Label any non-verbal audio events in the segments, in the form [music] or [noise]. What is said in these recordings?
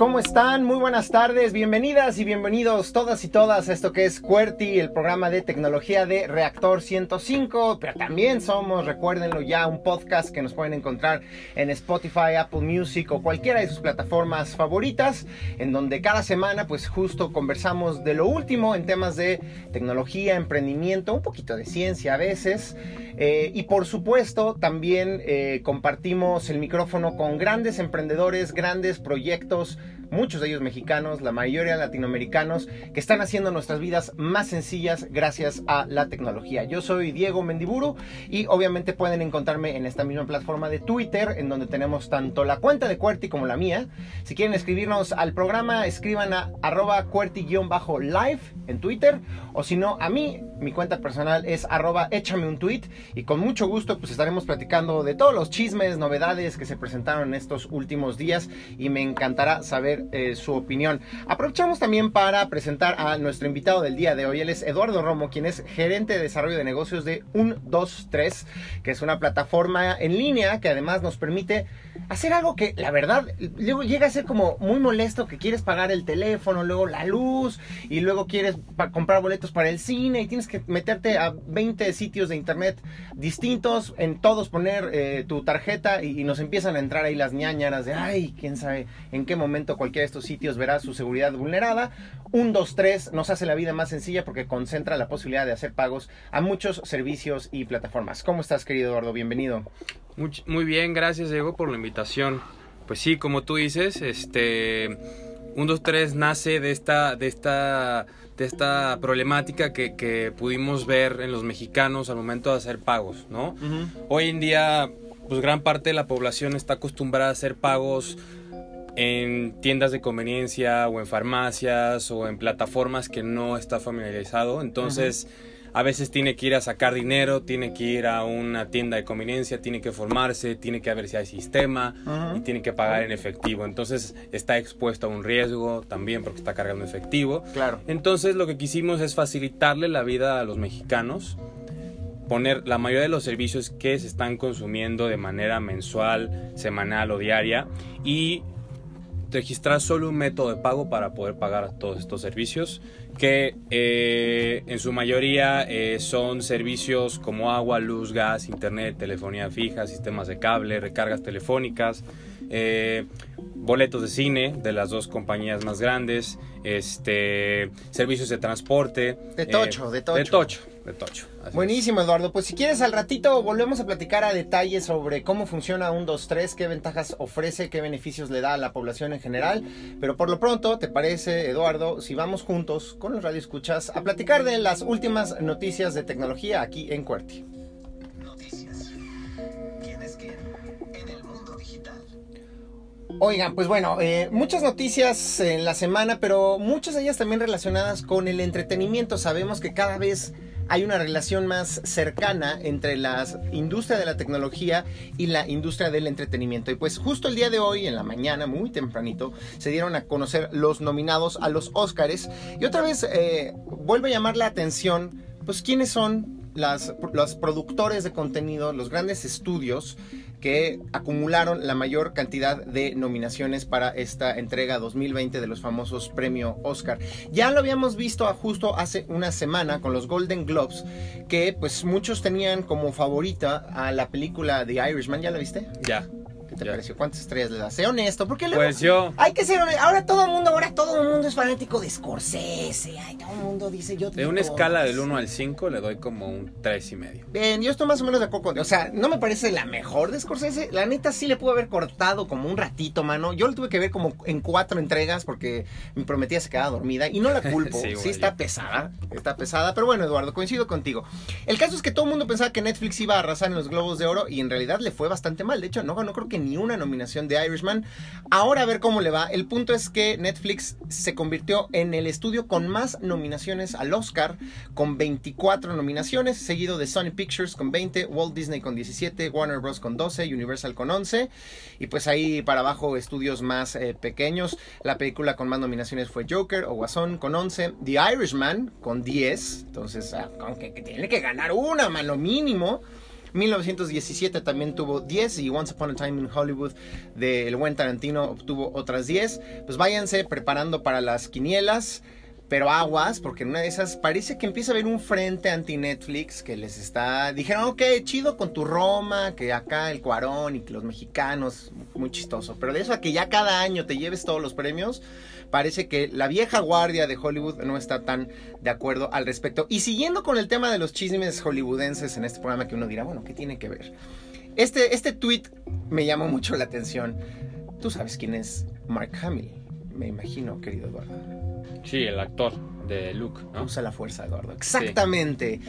¿Cómo están? Muy buenas tardes, bienvenidas y bienvenidos todas y todas a esto que es QWERTY, el programa de tecnología de Reactor 105, pero también somos, recuérdenlo ya, un podcast que nos pueden encontrar en Spotify, Apple Music o cualquiera de sus plataformas favoritas, en donde cada semana pues justo conversamos de lo último en temas de tecnología, emprendimiento, un poquito de ciencia a veces, eh, y por supuesto también eh, compartimos el micrófono con grandes emprendedores, grandes proyectos, muchos de ellos mexicanos, la mayoría latinoamericanos, que están haciendo nuestras vidas más sencillas gracias a la tecnología. Yo soy Diego Mendiburu y obviamente pueden encontrarme en esta misma plataforma de Twitter, en donde tenemos tanto la cuenta de Cuerti como la mía. Si quieren escribirnos al programa, escriban a arroba cuerti-live en Twitter, o si no, a mí, mi cuenta personal es arroba échame un tweet y con mucho gusto pues estaremos platicando de todos los chismes, novedades que se presentaron en estos últimos días y me encantará saber eh, su opinión. Aprovechamos también para presentar a nuestro invitado del día de hoy. Él es Eduardo Romo, quien es gerente de desarrollo de negocios de 123, que es una plataforma en línea que además nos permite hacer algo que la verdad luego llega a ser como muy molesto que quieres pagar el teléfono, luego la luz y luego quieres comprar boletos para el cine y tienes que meterte a 20 sitios de internet distintos, en todos poner eh, tu tarjeta y, y, nos empiezan a entrar ahí las ñañaras de ay, quién sabe en qué momento cualquiera de estos sitios verá su seguridad vulnerada. Un 2, 3 nos hace la vida más sencilla porque concentra la posibilidad de hacer pagos a muchos servicios y plataformas. ¿Cómo estás, querido Eduardo? Bienvenido. Muy, muy bien, gracias Diego por la invitación. Pues sí, como tú dices, este 1, 2, 3 nace de esta, de esta, de esta problemática que, que, pudimos ver en los mexicanos al momento de hacer pagos, ¿no? Uh -huh. Hoy en día, pues gran parte de la población está acostumbrada a hacer pagos en tiendas de conveniencia o en farmacias o en plataformas que no está familiarizado. Entonces, a veces tiene que ir a sacar dinero, tiene que ir a una tienda de conveniencia, tiene que formarse, tiene que ver si hay sistema y tiene que pagar en efectivo. Entonces, está expuesto a un riesgo también porque está cargando efectivo. Claro. Entonces, lo que quisimos es facilitarle la vida a los mexicanos poner la mayoría de los servicios que se están consumiendo de manera mensual, semanal o diaria y registrar solo un método de pago para poder pagar todos estos servicios que eh, en su mayoría eh, son servicios como agua, luz, gas, internet, telefonía fija, sistemas de cable, recargas telefónicas, eh, boletos de cine de las dos compañías más grandes, este, servicios de transporte. De tocho, de tocho. De tocho, de tocho. Buenísimo, es. Eduardo. Pues si quieres, al ratito volvemos a platicar a detalle sobre cómo funciona un 2-3, qué ventajas ofrece, qué beneficios le da a la población en general. Pero por lo pronto, ¿te parece, Eduardo, si vamos juntos con los radioescuchas a platicar de las últimas noticias de tecnología aquí en Cuerti? Noticias. ¿Quién es quién en el mundo digital? Oigan, pues bueno, eh, muchas noticias en la semana, pero muchas de ellas también relacionadas con el entretenimiento. Sabemos que cada vez hay una relación más cercana entre la industria de la tecnología y la industria del entretenimiento. Y pues justo el día de hoy, en la mañana, muy tempranito, se dieron a conocer los nominados a los Óscares. Y otra vez eh, vuelve a llamar la atención, pues quiénes son los productores de contenido, los grandes estudios que acumularon la mayor cantidad de nominaciones para esta entrega 2020 de los famosos premio Oscar. Ya lo habíamos visto justo hace una semana con los Golden Globes, que pues muchos tenían como favorita a la película The Irishman. ¿Ya la viste? Ya. ¿Qué te pareció? ¿Cuántas estrellas le das? Sé honesto, porque luego Pues yo. hay que ser honesto. Ahora todo el mundo, ahora todo el mundo es fanático de Scorsese. Ay, todo el mundo dice yo. De una escala del 1 al 5 le doy como un 3 y medio. Bien, yo estoy más o menos de acuerdo con. O sea, no me parece la mejor de Scorsese. La neta sí le pudo haber cortado como un ratito, mano. Yo lo tuve que ver como en cuatro entregas porque mi prometida se quedaba dormida. Y no la [laughs] culpo. sí, sí está pesada. Está pesada. Pero bueno, Eduardo, coincido contigo. El caso es que todo el mundo pensaba que Netflix iba a arrasar en los Globos de Oro y en realidad le fue bastante mal. De hecho, no ganó creo que ni una nominación de Irishman. Ahora a ver cómo le va. El punto es que Netflix se convirtió en el estudio con más nominaciones al Oscar, con 24 nominaciones, seguido de Sony Pictures con 20, Walt Disney con 17, Warner Bros. con 12, Universal con 11. Y pues ahí para abajo estudios más eh, pequeños. La película con más nominaciones fue Joker o Guasón con 11, The Irishman con 10. Entonces, aunque tiene que ganar una, lo mínimo. 1917 también tuvo 10 y Once Upon a Time in Hollywood del buen Tarantino obtuvo otras 10. Pues váyanse preparando para las quinielas. Pero aguas, porque en una de esas parece que empieza a haber un frente anti-Netflix que les está... Dijeron, ok, chido con tu Roma, que acá el Cuarón y que los mexicanos, muy chistoso. Pero de eso a que ya cada año te lleves todos los premios, parece que la vieja guardia de Hollywood no está tan de acuerdo al respecto. Y siguiendo con el tema de los chismes hollywoodenses en este programa que uno dirá, bueno, ¿qué tiene que ver? Este, este tweet me llamó mucho la atención. Tú sabes quién es Mark Hamill, me imagino, querido Eduardo. Sí, el actor de Luke, ¿no? Usa la fuerza, Eduardo. Exactamente.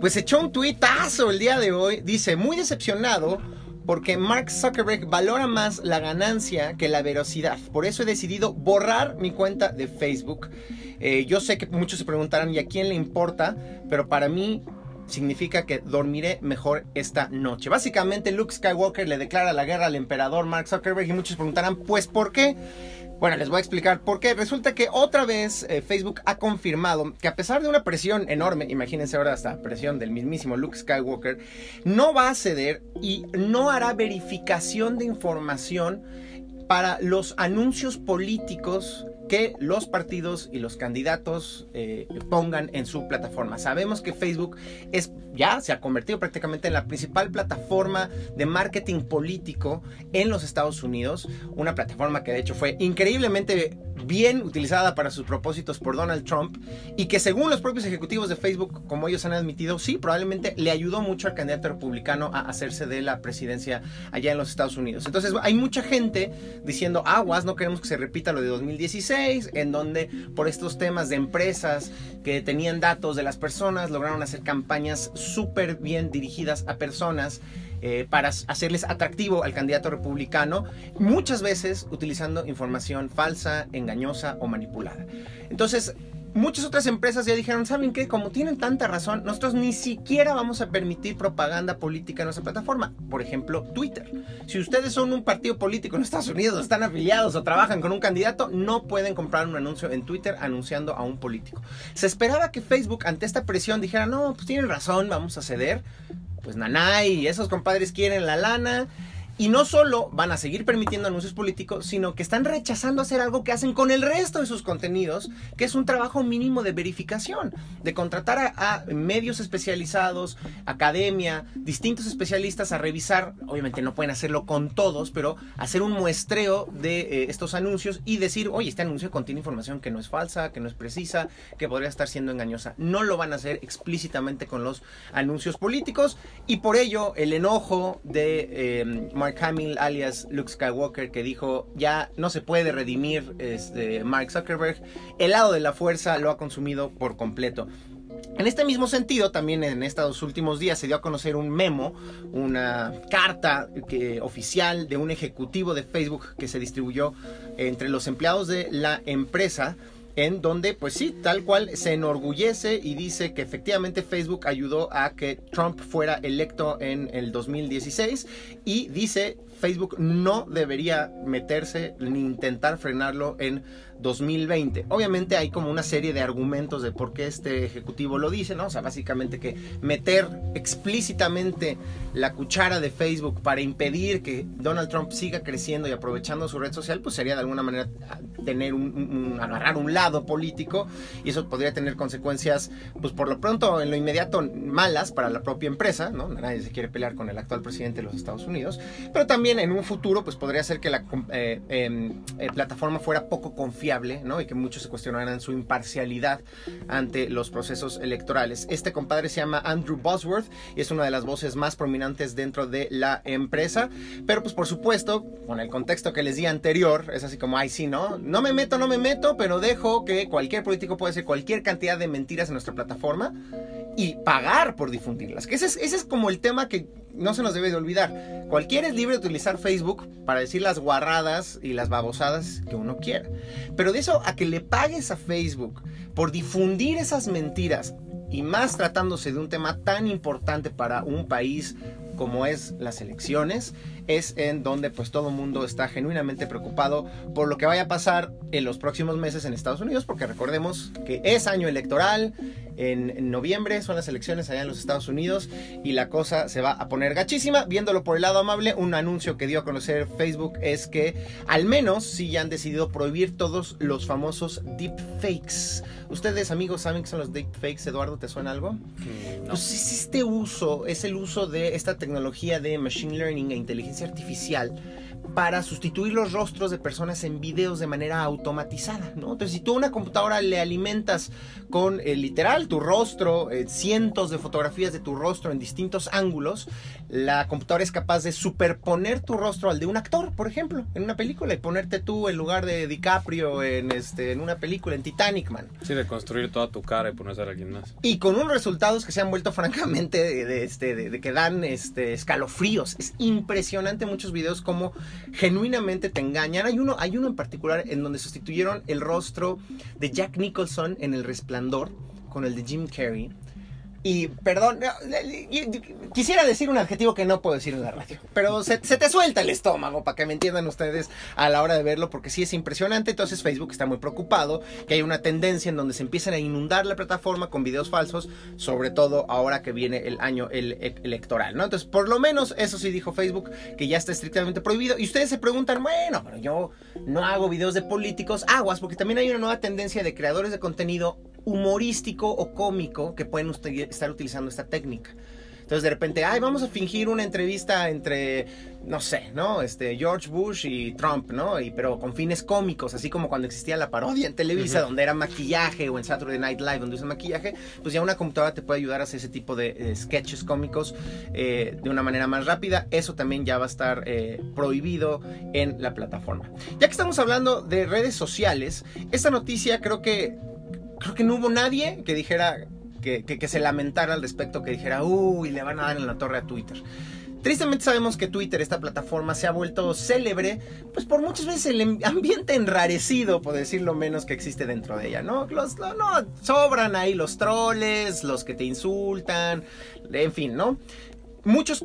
Pues echó un tuitazo el día de hoy. Dice, muy decepcionado porque Mark Zuckerberg valora más la ganancia que la velocidad. Por eso he decidido borrar mi cuenta de Facebook. Eh, yo sé que muchos se preguntarán, ¿y a quién le importa? Pero para mí significa que dormiré mejor esta noche. Básicamente Luke Skywalker le declara la guerra al emperador Mark Zuckerberg y muchos preguntarán, pues ¿por qué? Bueno, les voy a explicar por qué. Resulta que otra vez eh, Facebook ha confirmado que a pesar de una presión enorme, imagínense ahora esta presión del mismísimo Luke Skywalker, no va a ceder y no hará verificación de información para los anuncios políticos que los partidos y los candidatos eh, pongan en su plataforma. Sabemos que Facebook es ya se ha convertido prácticamente en la principal plataforma de marketing político en los Estados Unidos, una plataforma que de hecho fue increíblemente bien utilizada para sus propósitos por Donald Trump y que según los propios ejecutivos de Facebook, como ellos han admitido, sí, probablemente le ayudó mucho al candidato republicano a hacerse de la presidencia allá en los Estados Unidos. Entonces hay mucha gente diciendo, aguas, no queremos que se repita lo de 2016, en donde por estos temas de empresas que tenían datos de las personas lograron hacer campañas súper bien dirigidas a personas eh, para hacerles atractivo al candidato republicano, muchas veces utilizando información falsa, engañosa o manipulada. Entonces, muchas otras empresas ya dijeron, ¿saben qué? Como tienen tanta razón, nosotros ni siquiera vamos a permitir propaganda política en nuestra plataforma. Por ejemplo, Twitter. Si ustedes son un partido político en Estados Unidos, están afiliados o trabajan con un candidato, no pueden comprar un anuncio en Twitter anunciando a un político. Se esperaba que Facebook ante esta presión dijera, no, pues tienen razón, vamos a ceder. Pues Nanay esos compadres quieren la lana y no solo van a seguir permitiendo anuncios políticos, sino que están rechazando hacer algo que hacen con el resto de sus contenidos, que es un trabajo mínimo de verificación, de contratar a, medios especializados, academia, distintos especialistas a revisar, obviamente no pueden hacerlo con todos, pero hacer un muestreo de eh, estos anuncios y decir, oye, este anuncio contiene información que no es falsa, que no es precisa, que podría estar siendo engañosa. No lo van a hacer explícitamente con los anuncios políticos y por ello el enojo de... Eh, Mark Hamill, alias Luke Skywalker, que dijo ya no se puede redimir este, Mark Zuckerberg. El lado de la fuerza lo ha consumido por completo. En este mismo sentido, también en estos últimos días se dio a conocer un memo, una carta oficial de un ejecutivo de Facebook que se distribuyó entre los empleados de la empresa en donde, pues sí, tal cual se enorgullece y dice que efectivamente Facebook ayudó a que Trump fuera electo en el 2016 y dice Facebook no debería meterse ni intentar frenarlo en 2020. Obviamente hay como una serie de argumentos de por qué este ejecutivo lo dice, ¿no? O sea, básicamente que meter explícitamente la cuchara de Facebook para impedir que Donald Trump siga creciendo y aprovechando su red social, pues sería de alguna manera tener un, agarrar un lado político y eso podría tener consecuencias, pues por lo pronto en lo inmediato malas para la propia empresa, ¿no? Nadie se quiere pelear con el actual presidente de los Estados Unidos, pero también en un futuro pues podría ser que la eh, em, eh, plataforma fuera poco confiable, ¿no? Y que muchos se cuestionaran su imparcialidad ante los procesos electorales. Este compadre se llama Andrew Bosworth y es una de las voces más prominentes dentro de la empresa, pero pues por supuesto, con el contexto que les di anterior, es así como, ay sí, ¿no? No me meto, no me meto, pero dejo que cualquier político puede hacer cualquier cantidad de mentiras en nuestra plataforma y pagar por difundirlas. Que ese es, ese es como el tema que no se nos debe de olvidar. Cualquiera es libre de utilizar Facebook para decir las guarradas y las babosadas que uno quiera. Pero de eso a que le pagues a Facebook por difundir esas mentiras y más tratándose de un tema tan importante para un país como es las elecciones, es en donde pues todo el mundo está genuinamente preocupado por lo que vaya a pasar en los próximos meses en Estados Unidos, porque recordemos que es año electoral, en, en noviembre son las elecciones allá en los Estados Unidos y la cosa se va a poner gachísima. Viéndolo por el lado amable, un anuncio que dio a conocer Facebook es que al menos sí ya han decidido prohibir todos los famosos deepfakes. Ustedes amigos saben qué son los deepfakes, Eduardo, ¿te suena algo? Mm, no. Pues es este uso, es el uso de esta tecnología de machine learning e inteligencia artificial para sustituir los rostros de personas en videos de manera automatizada, ¿no? Entonces, si tú a una computadora le alimentas con eh, literal tu rostro, eh, cientos de fotografías de tu rostro en distintos ángulos, la computadora es capaz de superponer tu rostro al de un actor, por ejemplo, en una película y ponerte tú en lugar de DiCaprio en este en una película en Titanic, man. Sí, de construir toda tu cara y ponerse a alguien más. Y con unos resultados que se han vuelto [laughs] francamente de, de, este, de, de que dan este, escalofríos. Es impresionante muchos videos como genuinamente te engañan. Hay uno, hay uno en particular en donde sustituyeron el rostro de Jack Nicholson en El Resplandor con el de Jim Carrey. Y perdón, quisiera decir un adjetivo que no puedo decir en la radio, pero se, te suelta el estómago para que me entiendan ustedes a la hora de verlo, porque sí es impresionante. Entonces Facebook está muy preocupado que hay una tendencia en donde se empiezan a inundar la plataforma con videos falsos, sobre todo ahora que viene el año e- electoral, ¿no? Entonces, por lo menos eso sí dijo Facebook, que ya está estrictamente prohibido. Y ustedes se preguntan, bueno, pero yo no hago videos de políticos, aguas, porque también hay una nueva tendencia de creadores de contenido humorístico o cómico que pueden usted- estar utilizando esta técnica. Entonces de repente, ay, vamos a fingir una entrevista entre, no sé, ¿no? Este, George Bush y Trump, ¿no? Y, pero con fines cómicos, así como cuando existía la parodia en Televisa, donde era maquillaje, o en Saturday Night Live, donde usan maquillaje, pues ya una computadora te puede ayudar a hacer ese tipo de eh, sketches cómicos eh, de una manera más rápida. Eso también ya va a estar eh, prohibido en la plataforma. Ya que estamos hablando de redes sociales, esta noticia creo que creo que no hubo nadie que dijera que, que- se lamentara al respecto, que dijera, uy, le van a dar en la torre a Twitter. Tristemente sabemos que Twitter, esta plataforma, se ha vuelto célebre, pues por muchas veces el em- ambiente enrarecido, por decirlo menos, que existe dentro de ella, ¿no? Los, no, sobran ahí los troles, los que te insultan, en fin, ¿no? Muchos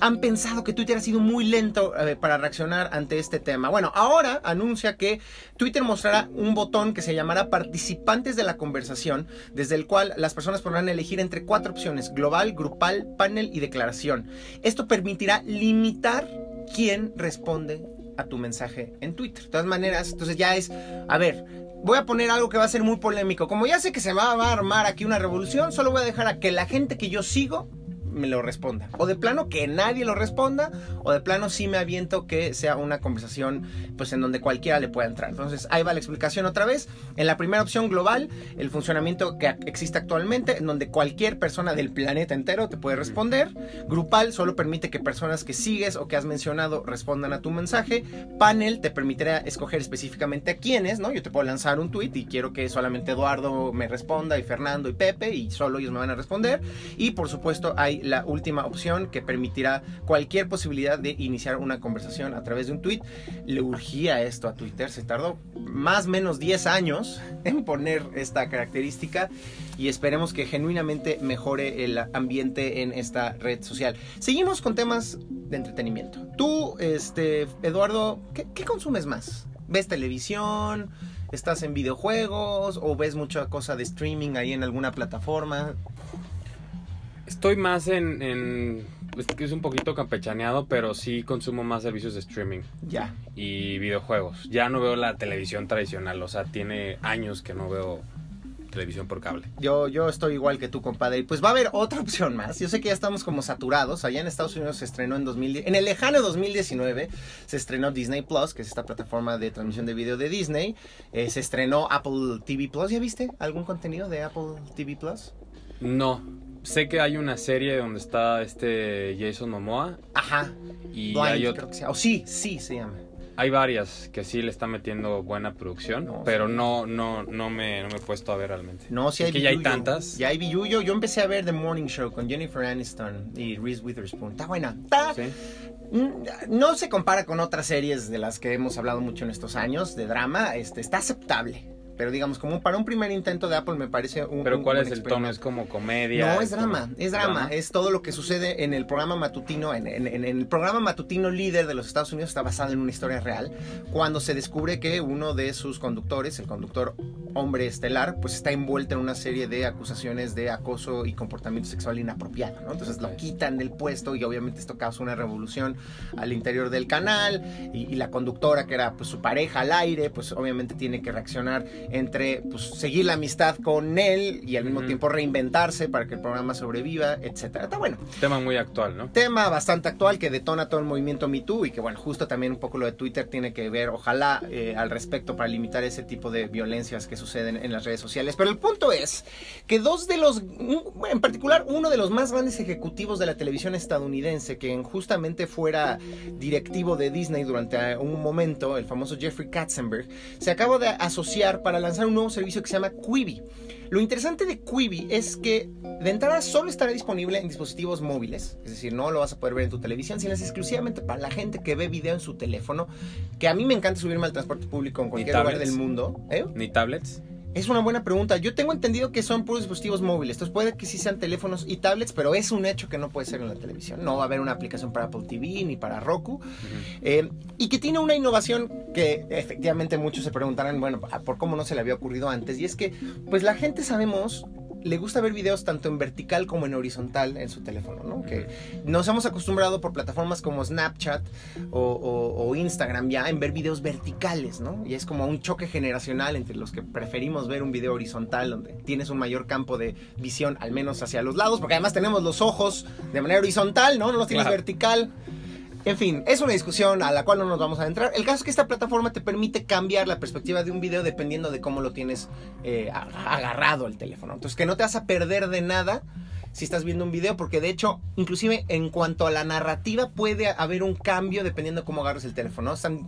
han pensado que Twitter ha sido muy lento eh, para reaccionar ante este tema. Bueno, ahora anuncia que Twitter mostrará un botón que se llamará participantes de la conversación, desde el cual las personas podrán elegir entre cuatro opciones, global, grupal, panel y declaración. Esto permitirá limitar quién responde a tu mensaje en Twitter. De todas maneras, entonces ya es, a ver, voy a poner algo que va a ser muy polémico. Como ya sé que se va a armar aquí una revolución, solo voy a dejar a que la gente que yo sigo me lo responda. O de plano que nadie lo responda, o de plano sí me aviento que sea una conversación pues en donde cualquiera le pueda entrar. Entonces ahí va la explicación otra vez. En la primera opción global, el funcionamiento que existe actualmente, en donde cualquier persona del planeta entero te puede responder. Grupal solo permite que personas que sigues o que has mencionado respondan a tu mensaje. Panel te permitirá escoger específicamente a quiénes, ¿no? Yo te puedo lanzar un tweet y quiero que solamente Eduardo me responda y Fernando y Pepe y solo ellos me van a responder. Y por supuesto hay la última opción que permitirá cualquier posibilidad de iniciar una conversación a través de un tweet. Le urgía esto a Twitter, se tardó más o menos 10 años [laughs] en poner esta característica y esperemos que genuinamente mejore el ambiente en esta red social. Seguimos con temas de entretenimiento. Tú, este, Eduardo, ¿qué, qué consumes más? ¿Ves televisión? ¿Estás en videojuegos? ¿O ves mucha cosa de streaming ahí en alguna plataforma? Estoy más en, en que es un poquito campechaneado, pero sí consumo más servicios de streaming Ya. y videojuegos. Ya no veo la televisión tradicional, o sea, tiene años que no veo televisión por cable. Yo, yo estoy igual que tú, compadre. Y pues va a haber otra opción más. Yo sé que ya estamos como saturados. Allá en Estados Unidos se estrenó en 2010. En el lejano 2019 se estrenó Disney Plus, que es esta plataforma de transmisión de video de Disney. Eh, se estrenó Apple TV Plus. ¿Ya viste algún contenido de Apple TV Plus? No, sé que hay una serie donde está este Jason Momoa Ajá. y Blind, hay, ot- creo que se llama. O sí, sí se llama. hay varias que sí le están metiendo buena producción, No, pero sí. no, no, no me, no me he puesto a ver realmente. No, sí hay que ya hay tantas. Ya hay billuyo. Yo empecé a ver The Morning Show con Jennifer Aniston y Reese Witherspoon. Está buena. Está, ¿Sí? Mm, No se compara con otras series de las que hemos hablado mucho en estos años de drama. Este, está aceptable. Pero digamos, como para un primer intento de Apple me parece un... Pero un ¿cuál es el tono? ¿Es como comedia? No, es como- drama, es drama, es todo lo que sucede en el programa matutino, en, en- en el programa matutino líder de los Estados Unidos está basado en una historia real, cuando se descubre que uno de sus conductores, el conductor hombre estelar, pues está envuelto en una serie de acusaciones de acoso y comportamiento sexual inapropiado, ¿no? Entonces lo quitan del puesto y obviamente esto causa una revolución al interior del canal y, y la conductora que era pues su pareja al aire, pues obviamente tiene que reaccionar entre pues seguir la amistad con él y al mismo tiempo reinventarse para que el programa sobreviva, etcétera. Está bueno. Tema muy actual, ¿no? Tema bastante actual que detona todo el movimiento Me Too y que bueno, justo también un poco lo de Twitter tiene que ver, ojalá, eh, al respecto para limitar ese tipo de violencias que suceden en las redes sociales. Pero el punto es que dos de los, en particular uno de los más grandes ejecutivos de la televisión estadounidense, que justamente fuera directivo de Disney durante un momento, el famoso Jeffrey Katzenberg, se acaba de asociar para lanzar un nuevo servicio que se llama Quibi. Lo interesante de Quibi es que de entrada solo estará disponible en dispositivos móviles, es decir, no lo vas a poder ver en tu televisión, sino es exclusivamente para la gente que ve video en su teléfono, que a mí me encanta subirme al transporte público en cualquier lugar del mundo. ¿eh? ¿Ni tablets? Es una buena pregunta. Yo tengo entendido que son puros dispositivos móviles. Entonces puede que sí sean teléfonos y tablets, pero es un hecho que no puede ser en la televisión. No va a haber una aplicación para Apple TV ni para Roku. Eh, y que tiene una innovación que efectivamente muchos se preguntarán, bueno, ¿por cómo no se le había ocurrido antes? Y es que, pues la gente sabemos, le gusta ver videos tanto en vertical como en horizontal en su teléfono, ¿no? Que nos hemos acostumbrado por plataformas como Snapchat o, o- o Instagram ya en ver videos verticales, ¿no? Y es como un choque generacional entre los que preferimos ver un video horizontal donde tienes un mayor campo de visión, al menos hacia los lados, porque además tenemos los ojos de manera horizontal, ¿no? No los tienes Claro. vertical. En fin, es una discusión a la cual no nos vamos a entrar. El caso es que esta plataforma te permite cambiar la perspectiva de un video dependiendo de cómo lo tienes eh, agarrado el teléfono. Entonces, que no te vas a perder de nada si estás viendo un video, porque de hecho, inclusive en cuanto a la narrativa, puede haber un cambio dependiendo de cómo agarres el teléfono. ¿no? Están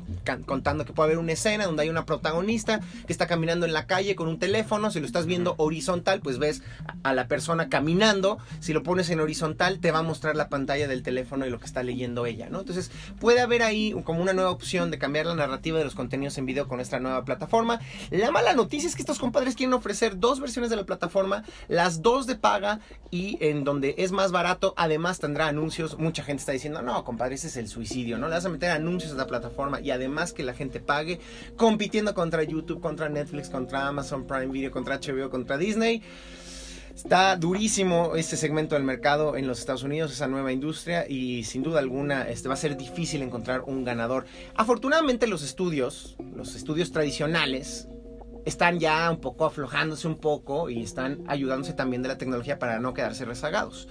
contando que puede haber una escena donde hay una protagonista que está caminando en la calle con un teléfono. Si lo estás viendo horizontal, pues ves a la persona caminando. Si lo pones en horizontal, te va a mostrar la pantalla del teléfono y lo que está leyendo ella, ¿no? Entonces, puede haber ahí como una nueva opción de cambiar la narrativa de los contenidos en video con esta nueva plataforma. La mala noticia es que estos compadres quieren ofrecer dos versiones de la plataforma, las dos de paga y en donde es más barato, además tendrá anuncios. Mucha gente está diciendo, no, compadre, ese es el suicidio, ¿no? Le vas a meter anuncios a la plataforma y además que la gente pague, compitiendo contra YouTube, contra Netflix, contra Amazon Prime Video, contra HBO, contra Disney. Está durísimo este segmento del mercado en los Estados Unidos, esa nueva industria, y sin duda alguna este, va a ser difícil encontrar un ganador. Afortunadamente los estudios, los estudios tradicionales, están ya un poco aflojándose un poco y están ayudándose también de la tecnología para no quedarse rezagados.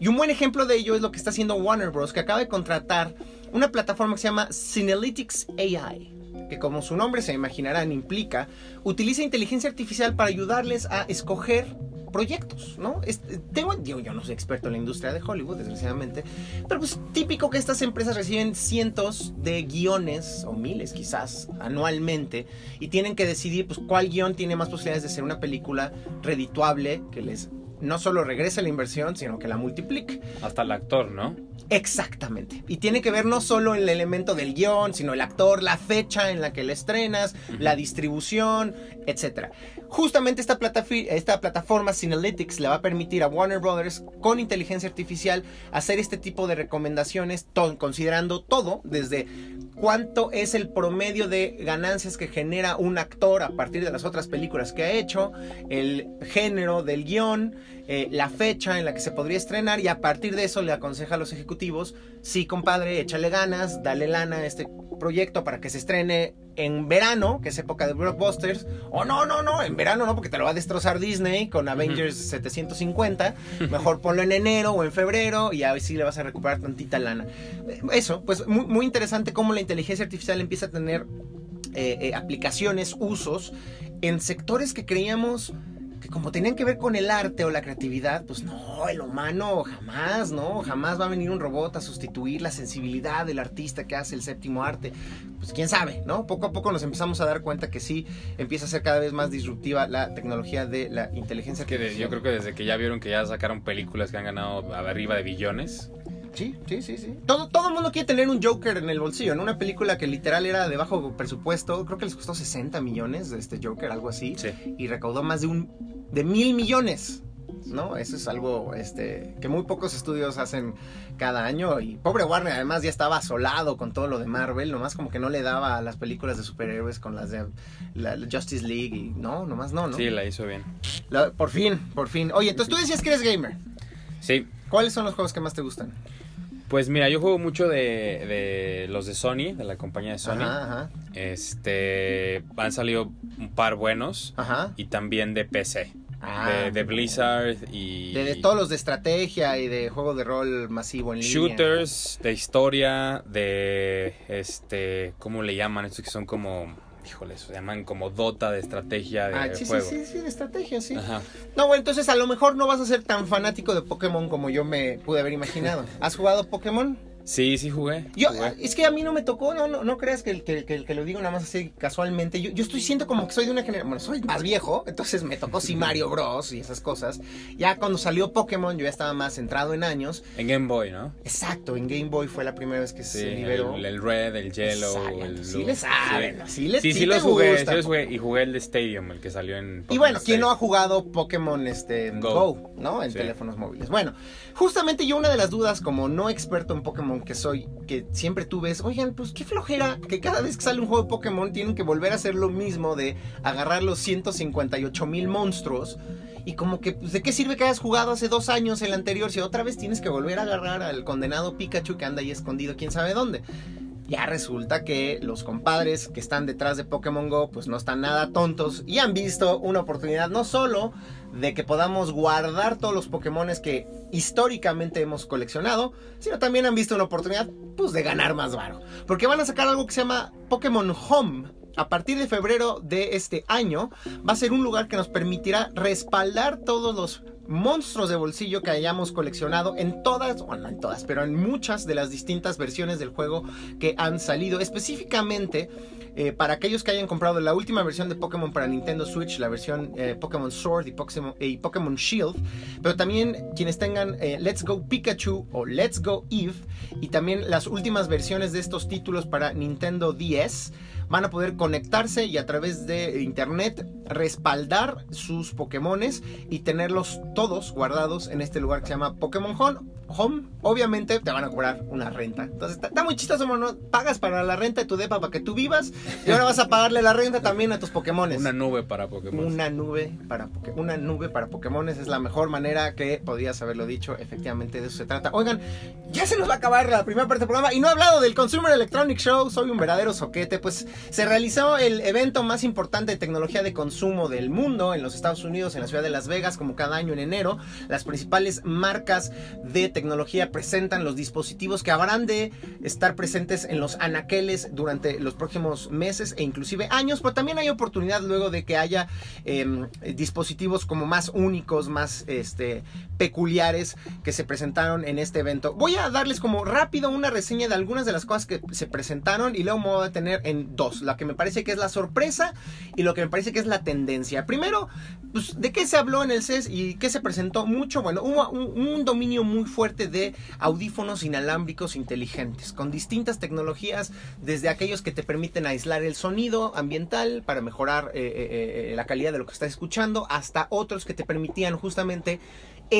Y un buen ejemplo de ello es lo que está haciendo Warner Bros., que acaba de contratar una plataforma que se llama Cinelytics AI, que como su nombre se imaginarán implica, utiliza inteligencia artificial para ayudarles a escoger proyectos, ¿no? Es- tengo, yo no soy experto en la industria de Hollywood, desgraciadamente, pero pues típico que estas empresas reciben cientos de guiones, o miles quizás, anualmente, y tienen que decidir pues cuál guion tiene más posibilidades de ser una película redituable, que les no solo regrese la inversión, sino que la multiplique. Hasta el actor, ¿no? Exactamente. Y tiene que ver no solo el elemento del guion, sino el actor, la fecha en la que la estrenas, la distribución, etc. Justamente esta, platafi- esta plataforma Cinelytics le va a permitir a Warner Brothers con inteligencia artificial hacer este tipo de recomendaciones, to- considerando todo, desde cuánto es el promedio de ganancias que genera un actor a partir de las otras películas que ha hecho, el género del guion, eh, la fecha en la que se podría estrenar y a partir de eso le aconseja a los ejecutivos, sí compadre, échale ganas, dale lana a este proyecto para que se estrene en verano, que es época de blockbusters, o no, no, no, en verano no, porque te lo va a destrozar Disney con Avengers 750, mejor ponlo en enero o en febrero y así le vas a recuperar tantita lana. Eh, Eso, pues muy, muy interesante cómo la inteligencia artificial empieza a tener eh, eh, aplicaciones, usos en sectores que creíamos como tenían que ver con el arte o la creatividad, pues no, el humano jamás, ¿no? Jamás va a venir un robot a sustituir la sensibilidad del artista que hace el séptimo arte. Pues quién sabe, ¿no? Poco a poco nos empezamos a dar cuenta que sí empieza a ser cada vez más disruptiva la tecnología de la inteligencia artificial. yo creo que desde que ya vieron que ya sacaron películas que han ganado arriba de billones, Sí, sí, sí, sí. Todo, todo el mundo quiere tener un Joker en el bolsillo, en una película que literal era de bajo presupuesto, creo que les costó 60 millones de este Joker, algo así, Sí. y recaudó más de un de mil millones. ¿No? Eso es algo este, que muy pocos estudios hacen cada año. Y pobre Warner, además, ya estaba asolado con todo lo de Marvel. Nomás como que no le daba a las películas de superhéroes con las de la, la Justice League. Y no, nomás no, ¿no? Sí, la hizo bien. La- por fin, por fin. Oye, entonces tú decías que eres gamer. Sí. ¿Cuáles son los juegos que más te gustan? Pues mira, yo juego mucho de, de los de Sony, de la compañía de Sony. Ajá, ajá. Este, han salido un par buenos Ajá. y también de PC. Ah. de, de Blizzard y De, de todos los de estrategia y de juego de rol masivo en línea. shooters, de historia, de este, ¿cómo le llaman? Estos que son como, híjole, se llaman como Dota de estrategia de Ah, sí, sí, sí, sí, de estrategia, sí. Ajá. No, bueno, entonces a lo mejor no vas a ser tan fanático de Pokémon como yo me pude haber imaginado. ¿Has jugado Pokémon? Sí, sí jugué. Yo, jugué. es que a mí no me tocó, no, no, no creas que, que, que- que lo digo nada más así casualmente. Yo, yo estoy siento como que soy de una generación, bueno, soy más viejo, entonces me tocó sí Mario Bros. y esas cosas. Ya cuando salió Pokémon yo ya estaba más centrado en años. En Game Boy, ¿no? Exacto, en Game Boy fue la primera vez que Sí, se liberó. el, el Red, el Yellow, Exacto, el sí Blue. le saben, sí le- sí, sí sí los jugué, gusta. sí los jugué. Y jugué el de Stadium, el que salió en Y bueno, Pokémon ¿quién no ha jugado Pokémon este, Go. Go. ¿no? En Sí. teléfonos móviles. Bueno, justamente yo una de las dudas como no experto en Pokémon que soy, que siempre tuve es, oigan, pues qué flojera que cada vez que sale un juego de Pokémon tienen que volver a hacer lo mismo de agarrar los 158 mil monstruos. Y como que, pues, ¿de qué sirve que hayas jugado hace dos años el anterior si otra vez tienes que volver a agarrar al condenado Pikachu que anda ahí escondido quién sabe dónde? Ya resulta que los compadres que están detrás de Pokémon Go pues no están nada tontos y han visto una oportunidad no solo de que podamos guardar todos los Pokémones que históricamente hemos coleccionado, sino también han visto una oportunidad pues de ganar más varo. Porque van a sacar algo que se llama Pokémon Home. A partir de febrero de este año va a ser un lugar que nos permitirá respaldar todos los monstruos de bolsillo que hayamos coleccionado en todas, bueno, no en todas, pero en muchas de las distintas versiones del juego que han salido. Específicamente, eh, para aquellos que hayan comprado la última versión de Pokémon para Nintendo Switch, la versión eh, Pokémon Sword y Pokémon, y Pokémon Shield, pero también quienes tengan eh, Let's Go Pikachu o Let's Go Eve, y también las últimas versiones de estos títulos para Nintendo 10 van a poder conectarse y a través de internet respaldar sus Pokémones y tenerlos todos guardados en este lugar que se llama Pokémon Home. Home, obviamente te van a cobrar una renta. Entonces está, está muy chistoso, ¿no? Pagas para la renta de tu depa para que tú vivas y ahora vas a pagarle la renta también a tus Pokémones. Una nube para Pokémon. Una nube para Poké- una nube para Pokémon es la mejor manera que podías haberlo dicho. Efectivamente de eso se trata. Oigan, ya se nos va a acabar la primera parte del programa y no he hablado del Consumer Electronic Show. Soy un verdadero soquete. Pues se realizó el evento más importante de tecnología de consumo del mundo en los Estados Unidos, en la ciudad de Las Vegas, como cada año en enero. Las principales marcas de tecnología presentan los dispositivos que habrán de estar presentes en los anaqueles durante los próximos meses e inclusive años, pero también hay oportunidad luego de que haya eh, dispositivos como más únicos, más este, peculiares que se presentaron en este evento. Voy a darles como rápido una reseña de algunas de las cosas que se presentaron y luego me voy a detener en dos, la que me parece que es la sorpresa y lo que me parece que es la tendencia. Primero, pues, ¿de qué se habló en el CES y qué se presentó mucho? Bueno, hubo un dominio muy fuerte de audífonos inalámbricos inteligentes, con distintas tecnologías, desde aquellos que te permiten aislar el sonido ambiental para mejorar eh, eh, eh, la calidad de lo que estás escuchando, hasta otros que te permitían justamente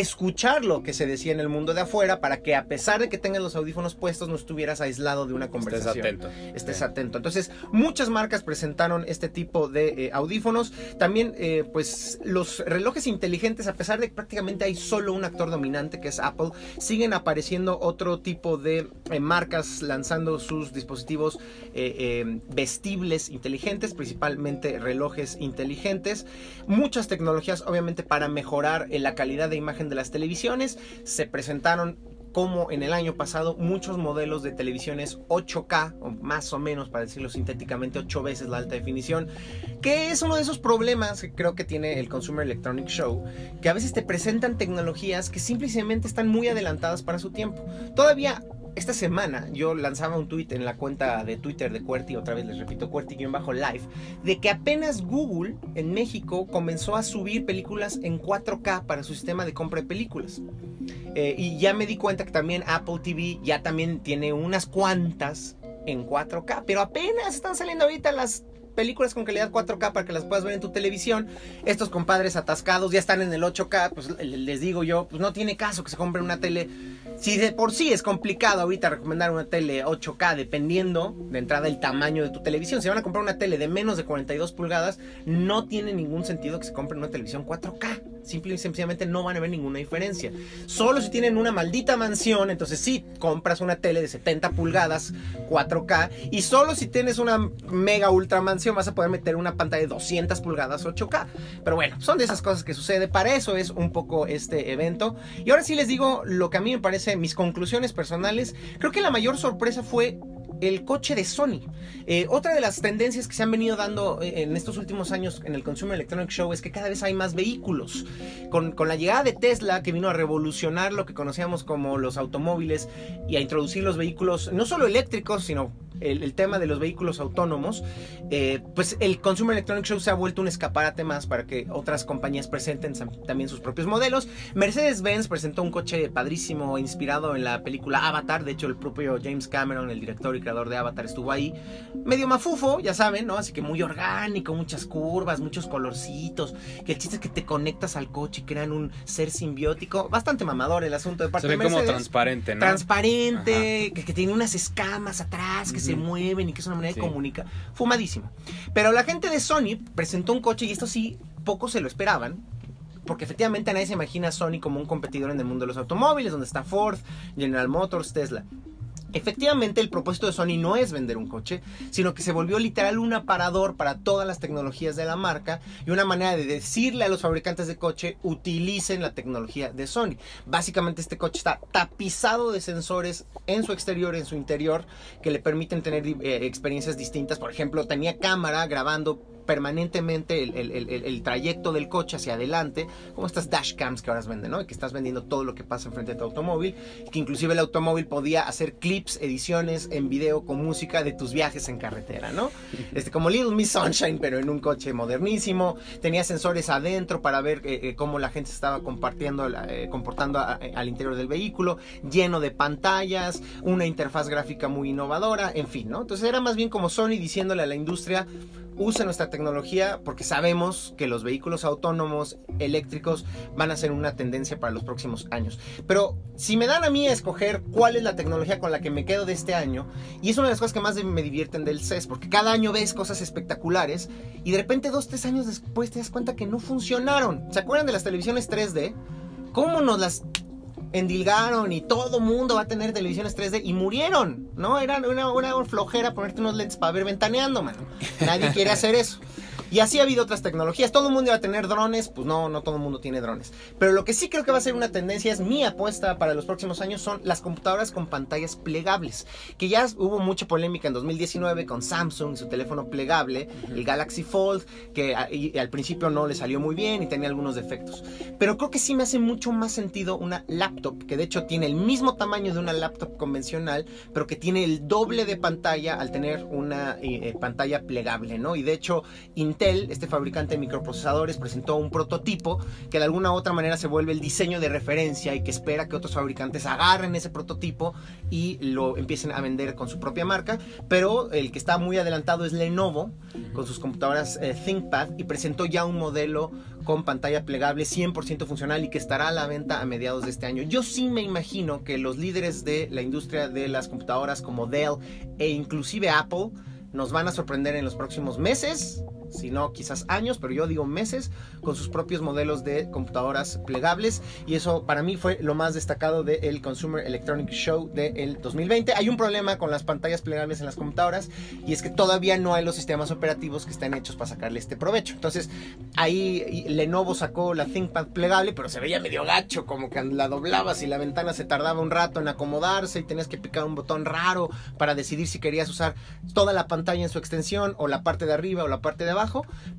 escuchar lo que se decía en el mundo de afuera para que a pesar de que tengas los audífonos puestos no estuvieras aislado de una Estés conversación atento. estés Sí. atento. Entonces, muchas marcas presentaron este tipo de eh, audífonos. También, eh, pues, los relojes inteligentes, a pesar de que prácticamente hay solo un actor dominante, que es Apple, siguen apareciendo otro tipo de eh, marcas lanzando sus dispositivos eh, vestibles inteligentes, principalmente relojes inteligentes. Muchas tecnologías, obviamente, para mejorar la calidad de imagen de las televisiones. Se presentaron como en el año pasado muchos modelos de televisiones 8K, o más o menos para decirlo sintéticamente, 8 veces la alta definición, que es uno de esos problemas que creo que tiene el Consumer Electronic Show, que a veces te presentan tecnologías que simplemente están muy adelantadas para su tiempo. Todavía esta semana yo lanzaba un tweet en la cuenta de Twitter de QWERTY, otra vez les repito, QWERTY-live, de que apenas Google en México comenzó a subir películas en 4K para su sistema de compra de películas. Eh, y ya me di cuenta que también Apple TV ya también tiene unas cuantas en 4K, pero apenas están saliendo ahorita las películas con calidad 4K para que las puedas ver en tu televisión. Estos compadres atascados ya están en el 8K, pues les digo yo, pues no tiene caso que se compren una tele. Si de por sí es complicado ahorita recomendar una tele 8K dependiendo de entrada el tamaño de tu televisión. Si van a comprar una tele de menos de 42 pulgadas, no tiene ningún sentido que se compren una televisión 4K. Simple y sencillamente no van a ver ninguna diferencia. Solo si tienen una maldita mansión, entonces sí, compras una tele de 70 pulgadas 4K. Y solo si tienes una mega ultra mansión vas a poder meter una pantalla de 200 pulgadas 8K. Pero bueno, son de esas cosas que sucede. Para eso es un poco este evento. Y ahora sí les digo lo que a mí me parece mis conclusiones personales. Creo que la mayor sorpresa fue el coche de Sony. Eh, otra de las tendencias que se han venido dando eh, en estos últimos años en el Consumer Electronic Show es que cada vez hay más vehículos. Con, con, la llegada de Tesla, que vino a revolucionar lo que conocíamos como los automóviles y a introducir los vehículos, no solo eléctricos, sino el, tema de los vehículos autónomos, eh, pues el Consumer Electronic Show se ha vuelto un escaparate más para que otras compañías presenten también sus propios modelos. Mercedes-Benz presentó un coche padrísimo inspirado en la película Avatar, de hecho el propio James Cameron, el director y creador de Avatar, estuvo ahí. Medio mafufo, ya saben, ¿no? Así que muy orgánico, muchas curvas, muchos colorcitos, que el chiste es que te conectas al coche y crean un ser simbiótico. Bastante mamador el asunto de parte se ve de como transparente, ¿no? Transparente, que, que, tiene unas escamas atrás, que se mueven y que es una manera de comunicar. Fumadísimo. Pero la gente de Sony presentó un coche y esto sí, pocos se lo esperaban. Porque efectivamente nadie se imagina a Sony como un competidor en el mundo de los automóviles, donde está Ford, General Motors, Tesla. Efectivamente, el propósito de Sony no es vender un coche, sino que se volvió literal un aparador para todas las tecnologías de la marca y una manera de decirle a los fabricantes de coche utilicen la tecnología de Sony. Básicamente este coche está tapizado de sensores en su exterior, en su interior, que le permiten tener eh, experiencias distintas. Por ejemplo, tenía cámara grabando permanentemente el, trayecto del coche hacia adelante, como estas dashcams que ahora venden, ¿no? que estás vendiendo todo lo que pasa enfrente de tu automóvil, que inclusive el automóvil podía hacer clips, ediciones en video con música de tus viajes en carretera, ¿no? [laughs] Este, como Little Miss Sunshine, pero en un coche modernísimo, tenía sensores adentro para ver eh, eh, cómo la gente se estaba compartiendo, eh, comportando al interior del vehículo, lleno de pantallas, una interfaz gráfica muy innovadora, en fin, ¿no? Entonces era más bien como Sony diciéndole a la industria, usa nuestra tecnología porque sabemos que los vehículos autónomos eléctricos van a ser una tendencia para los próximos años. Pero si me dan a mí a escoger cuál es la tecnología con la que me quedo de este año, y es una de las cosas que más me divierten del CES, porque cada año ves cosas espectaculares y de repente dos, tres años después te das cuenta que no funcionaron. ¿Se acuerdan de las televisiones 3D? ¿Cómo nos las endilgaron y todo mundo va a tener televisiones 3D y murieron, ¿no? Era una, una flojera ponerte unos lentes para ver ventaneando, mano. Nadie quiere hacer eso. Y así ha habido otras tecnologías. Todo el mundo iba a tener drones, pues no, no todo el mundo tiene drones. Pero lo que sí creo que va a ser una tendencia, es mi apuesta para los próximos años, son las computadoras con pantallas plegables. Que ya hubo mucha polémica en 2019 con Samsung y su teléfono plegable, el Galaxy Fold, que al principio no le salió muy bien y tenía algunos defectos. Pero creo que sí me hace mucho más sentido una laptop, que de hecho tiene el mismo tamaño de una laptop convencional, pero que tiene el doble de pantalla al tener una eh, eh, pantalla plegable, ¿no? Y de hecho, este fabricante de microprocesadores, presentó un prototipo que de alguna u otra manera se vuelve el diseño de referencia y que espera que otros fabricantes agarren ese prototipo y lo empiecen a vender con su propia marca. Pero el que está muy adelantado es Lenovo con sus computadoras eh, ThinkPad y presentó ya un modelo con pantalla plegable 100% funcional y que estará a la venta a mediados de este año. Yo sí me imagino que los líderes de la industria de las computadoras como Dell e inclusive Apple nos van a sorprender en los próximos meses si no quizás años, pero yo digo meses, con sus propios modelos de computadoras plegables. Y eso para mí fue lo más destacado del Consumer Electronic Show del 2020. Hay un problema con las pantallas plegables en las computadoras y es que todavía no hay los sistemas operativos que están hechos para sacarle este provecho. Entonces ahí Lenovo sacó la ThinkPad plegable, pero se veía medio gacho, como que la doblabas y la ventana se tardaba un rato en acomodarse y tenías que picar un botón raro para decidir si querías usar toda la pantalla en su extensión o la parte de arriba o la parte de abajo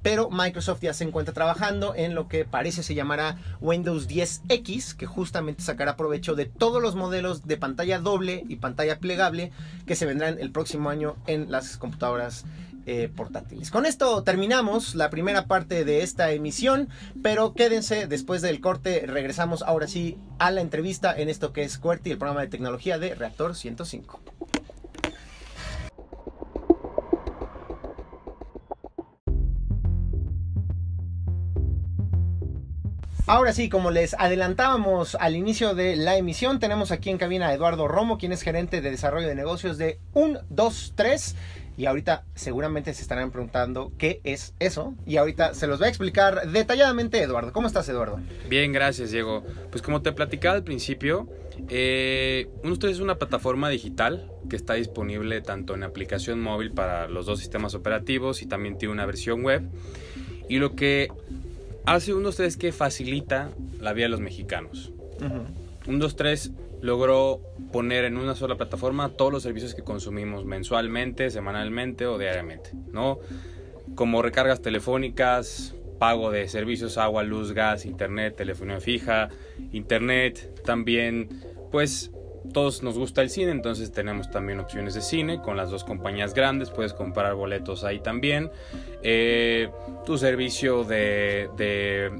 pero Microsoft ya se encuentra trabajando en lo que parece se llamará Windows 10X, que justamente sacará provecho de todos los modelos de pantalla doble y pantalla plegable que se vendrán el próximo año en las computadoras eh, portátiles. Con esto terminamos la primera parte de esta emisión, pero quédense después del corte, regresamos ahora sí a la entrevista en esto que es QWERTY, el programa de tecnología de Reactor 105. Ahora sí, como les adelantábamos al inicio de la emisión, tenemos aquí en cabina a Eduardo Romo, quien es gerente de desarrollo de negocios de 123. Y ahorita seguramente se estarán preguntando qué es eso. Y ahorita se los va a explicar detalladamente Eduardo. ¿Cómo estás, Eduardo? Bien, gracias, Diego. Pues como te platicaba al principio, eh, 123 es una plataforma digital que está disponible tanto en aplicación móvil para los dos sistemas operativos y también tiene una versión web. Y lo que hace 123 es que facilita la vida de los mexicanos. 123 logró poner en una sola plataforma todos los servicios que consumimos mensualmente, semanalmente o diariamente, ¿no? Como recargas telefónicas, pago de servicios agua, luz, gas, internet, telefonía fija, internet, también pues todos nos gusta el cine, entonces tenemos también opciones de cine con las dos compañías grandes, puedes comprar boletos ahí también. Eh, tu servicio de, de,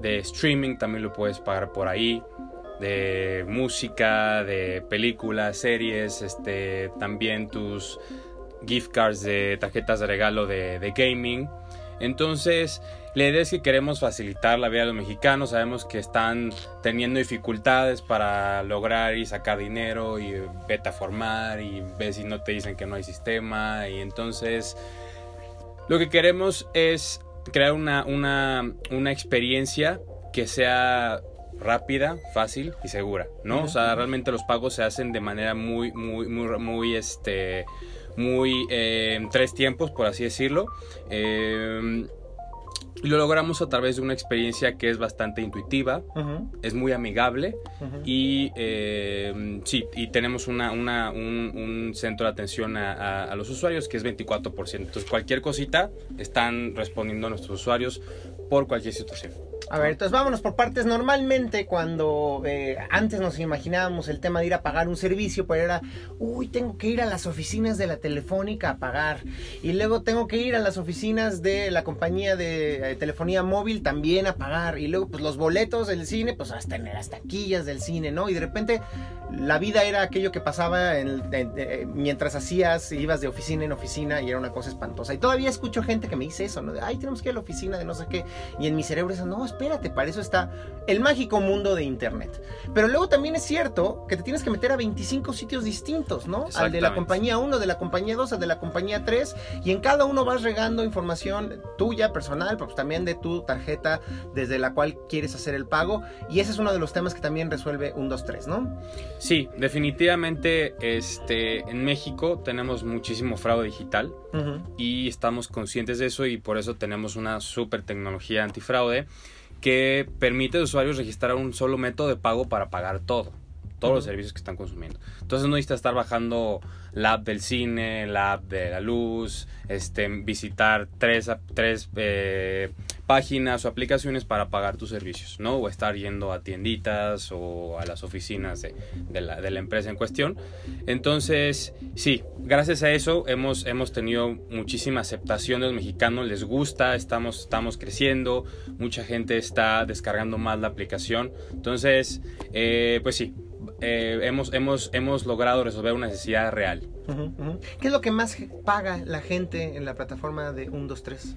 de streaming también lo puedes pagar por ahí de música, de películas, series, este, también tus gift cards de tarjetas de regalo de, de gaming. Entonces, la idea es que queremos facilitar la vida de los mexicanos. Sabemos que están teniendo dificultades para lograr y sacar dinero y vete a formar y ves si no te dicen que no hay sistema. Y entonces, lo que queremos es crear una, una, una experiencia que sea rápida, fácil y segura, ¿no? O sea, realmente los pagos se hacen de manera muy, muy, muy, muy, este, muy, eh, en tres tiempos, por así decirlo. Eh, lo logramos a través de una experiencia que es bastante intuitiva, es muy amigable y eh, sí, y tenemos una, una- un, un centro de atención a, a- a los usuarios que es 24%. Entonces cualquier cosita están respondiendo a nuestros usuarios por cualquier situación. A ver, entonces vámonos por partes. Normalmente cuando eh, antes nos imaginábamos el tema de ir a pagar un servicio, pues era, uy, tengo que ir a las oficinas de la telefónica a pagar. Y luego tengo que ir a las oficinas de la compañía de eh, telefonía móvil también a pagar. Y luego pues los boletos del cine, pues hasta en las taquillas del cine, ¿no? Y de repente la vida era aquello que pasaba eh, mientras hacías, ibas de oficina en oficina y era una cosa espantosa. Y todavía escucho gente que me dice eso, ¿no? De, ay, tenemos que ir a la oficina de no sé qué. Y en mi cerebro es, no, espérate, para eso está el mágico mundo de Internet. Pero luego también es cierto que te tienes que meter a 25 sitios distintos, ¿no? Al de la compañía 1, de la compañía 2, al de la compañía 3. Y en cada uno vas regando información tuya, personal, pero pues también de tu tarjeta desde la cual quieres hacer el pago. Y ese es uno de los temas que también resuelve un 2, 3, ¿no? Sí, definitivamente este, en México tenemos muchísimo fraude digital y estamos conscientes de eso y por eso tenemos una super tecnología antifraude que permite a los usuarios registrar un solo método de pago para pagar todo, todos los servicios que están consumiendo. Entonces no necesita estar bajando la app del cine, la app de la luz, este, visitar tres, tres eh, páginas o aplicaciones para pagar tus servicios, ¿no? O estar yendo a tienditas o a las oficinas de, de la, de la empresa en cuestión. Entonces, sí, gracias a eso hemos, hemos tenido muchísima aceptación de los mexicanos, les gusta, estamos, estamos creciendo, mucha gente está descargando más la aplicación. Entonces, eh, pues sí, eh, hemos, hemos, hemos logrado resolver una necesidad real. ¿Qué es lo que más paga la gente en la plataforma de 1, 2, 3?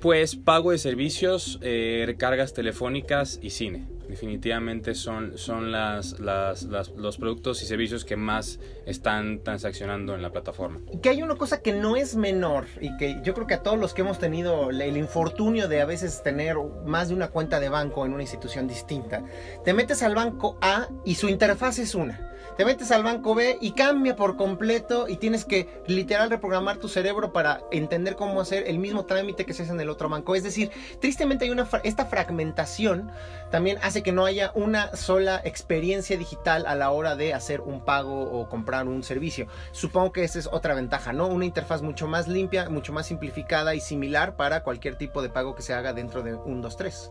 Pues pago de servicios, eh, recargas telefónicas y cine. Definitivamente son, son las, los productos y servicios que más están transaccionando en la plataforma. Que hay una cosa que no es menor y que yo creo que a todos los que hemos tenido el infortunio de a veces tener más de una cuenta de banco en una institución distinta, te metes al banco A y su interfaz es una. Te metes al banco B y cambia por completo y tienes que literal reprogramar tu cerebro para entender cómo hacer el mismo trámite que se hace en el otro banco. Es decir, tristemente hay una esta fragmentación también hace que no haya una sola experiencia digital a la hora de hacer un pago o comprar un servicio. Supongo que esa es otra ventaja, ¿no? Una interfaz mucho más limpia, mucho más simplificada y similar para cualquier tipo de pago que se haga dentro de un 2, 3.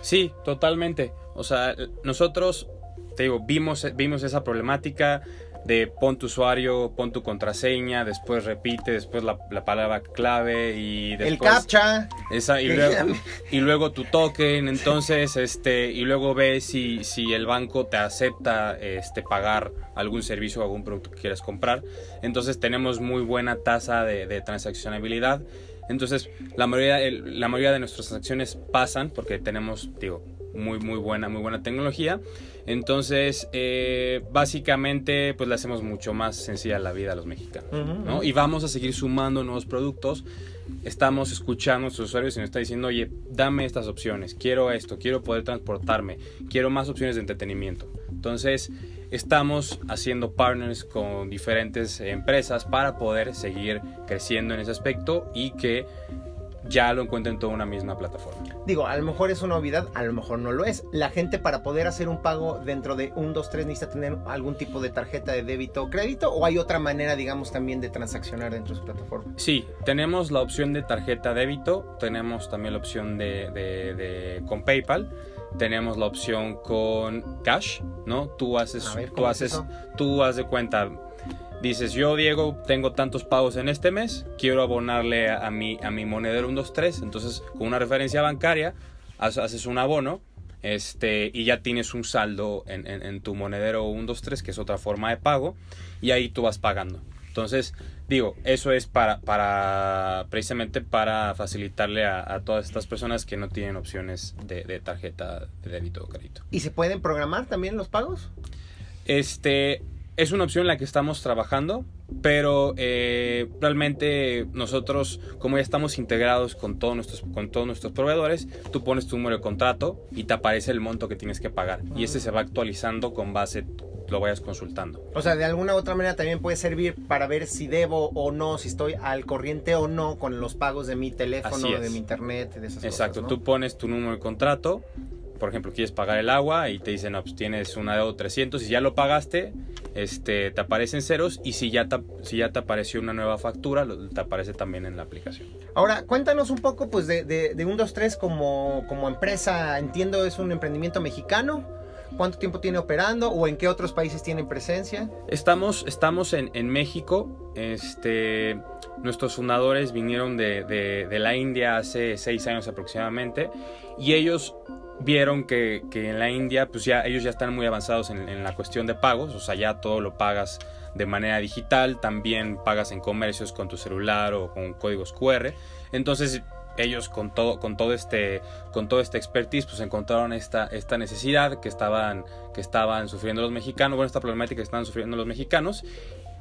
Sí, totalmente. O sea, nosotros, te digo, vimos, vimos esa problemática, de pon tu usuario, pon tu contraseña, después repite, después la, la palabra clave y después... El captcha. Esa, y, luego, y luego tu token, entonces, este, y luego ves si, si el banco te acepta este, pagar algún servicio o algún producto que quieras comprar. Entonces tenemos muy buena tasa de, de transaccionabilidad. Entonces la mayoría, el- la mayoría de nuestras transacciones pasan porque tenemos, digo, muy, muy buena, muy buena tecnología. Entonces, eh, básicamente, pues le hacemos mucho más sencilla la vida a los mexicanos. ¿no? Y vamos a seguir sumando nuevos productos. Estamos escuchando a nuestros usuarios y nos está diciendo, oye, dame estas opciones, quiero esto, quiero poder transportarme, quiero más opciones de entretenimiento. Entonces, estamos haciendo partners con diferentes empresas para poder seguir creciendo en ese aspecto y que ya lo encuentren toda una misma plataforma. Digo, a lo mejor es una obviedad, a lo mejor no lo es. La gente para poder hacer un pago dentro de un 2, 3 necesita tener algún tipo de tarjeta de débito o crédito o hay otra manera, digamos, también de transaccionar dentro de su plataforma. Sí, tenemos la opción de tarjeta débito, tenemos también la opción de, de- de- con PayPal, tenemos la opción con Cash, ¿no? Tú haces, ver, tú ¿cómo es haces, tú haz de cuenta, dices yo Diego tengo tantos pagos en este mes, quiero abonarle a, a mi a mi monedero 123, entonces con una referencia bancaria haces un abono. Este, y ya tienes un saldo en, en- en tu monedero 123, que es otra forma de pago, y ahí tú vas pagando. Entonces, digo, eso es para, para precisamente para facilitarle a, a todas estas personas que no tienen opciones de, de tarjeta de débito o crédito. ¿Y se pueden programar también los pagos? Este es una opción en la que estamos trabajando, pero eh, realmente nosotros, como ya estamos integrados con todos nuestros, con todos nuestros proveedores, tú pones tu número de contrato y te aparece el monto que tienes que pagar. Y este se va actualizando con base, lo vayas consultando. O sea, de alguna u otra manera también puede servir para ver si debo o no, si estoy al corriente o no con los pagos de mi teléfono, de mi internet, de esas Exacto, cosas. ¿no? tú pones tu número de contrato, por ejemplo, quieres pagar el agua y te dicen, no, pues tienes una deuda de 300 y ya lo pagaste, este, te aparecen ceros y si ya te, si ya te apareció una nueva factura, te aparece también en la aplicación. Ahora, cuéntanos un poco pues de, de, de un 2-3 como, como empresa, entiendo es un emprendimiento mexicano, ¿cuánto tiempo tiene operando o en qué otros países tienen presencia? Estamos, estamos en, en México, este, nuestros fundadores vinieron de, de- de la India hace seis años aproximadamente y ellos vieron que, que en la India, pues ya ellos ya están muy avanzados en, en la cuestión de pagos, o sea, ya todo lo pagas de manera digital, también pagas en comercios con tu celular o con códigos QR. Entonces, ellos con todo, con todo este, con todo este expertise, pues encontraron esta, esta necesidad que estaban, que estaban sufriendo los mexicanos, bueno, esta problemática que estaban sufriendo los mexicanos,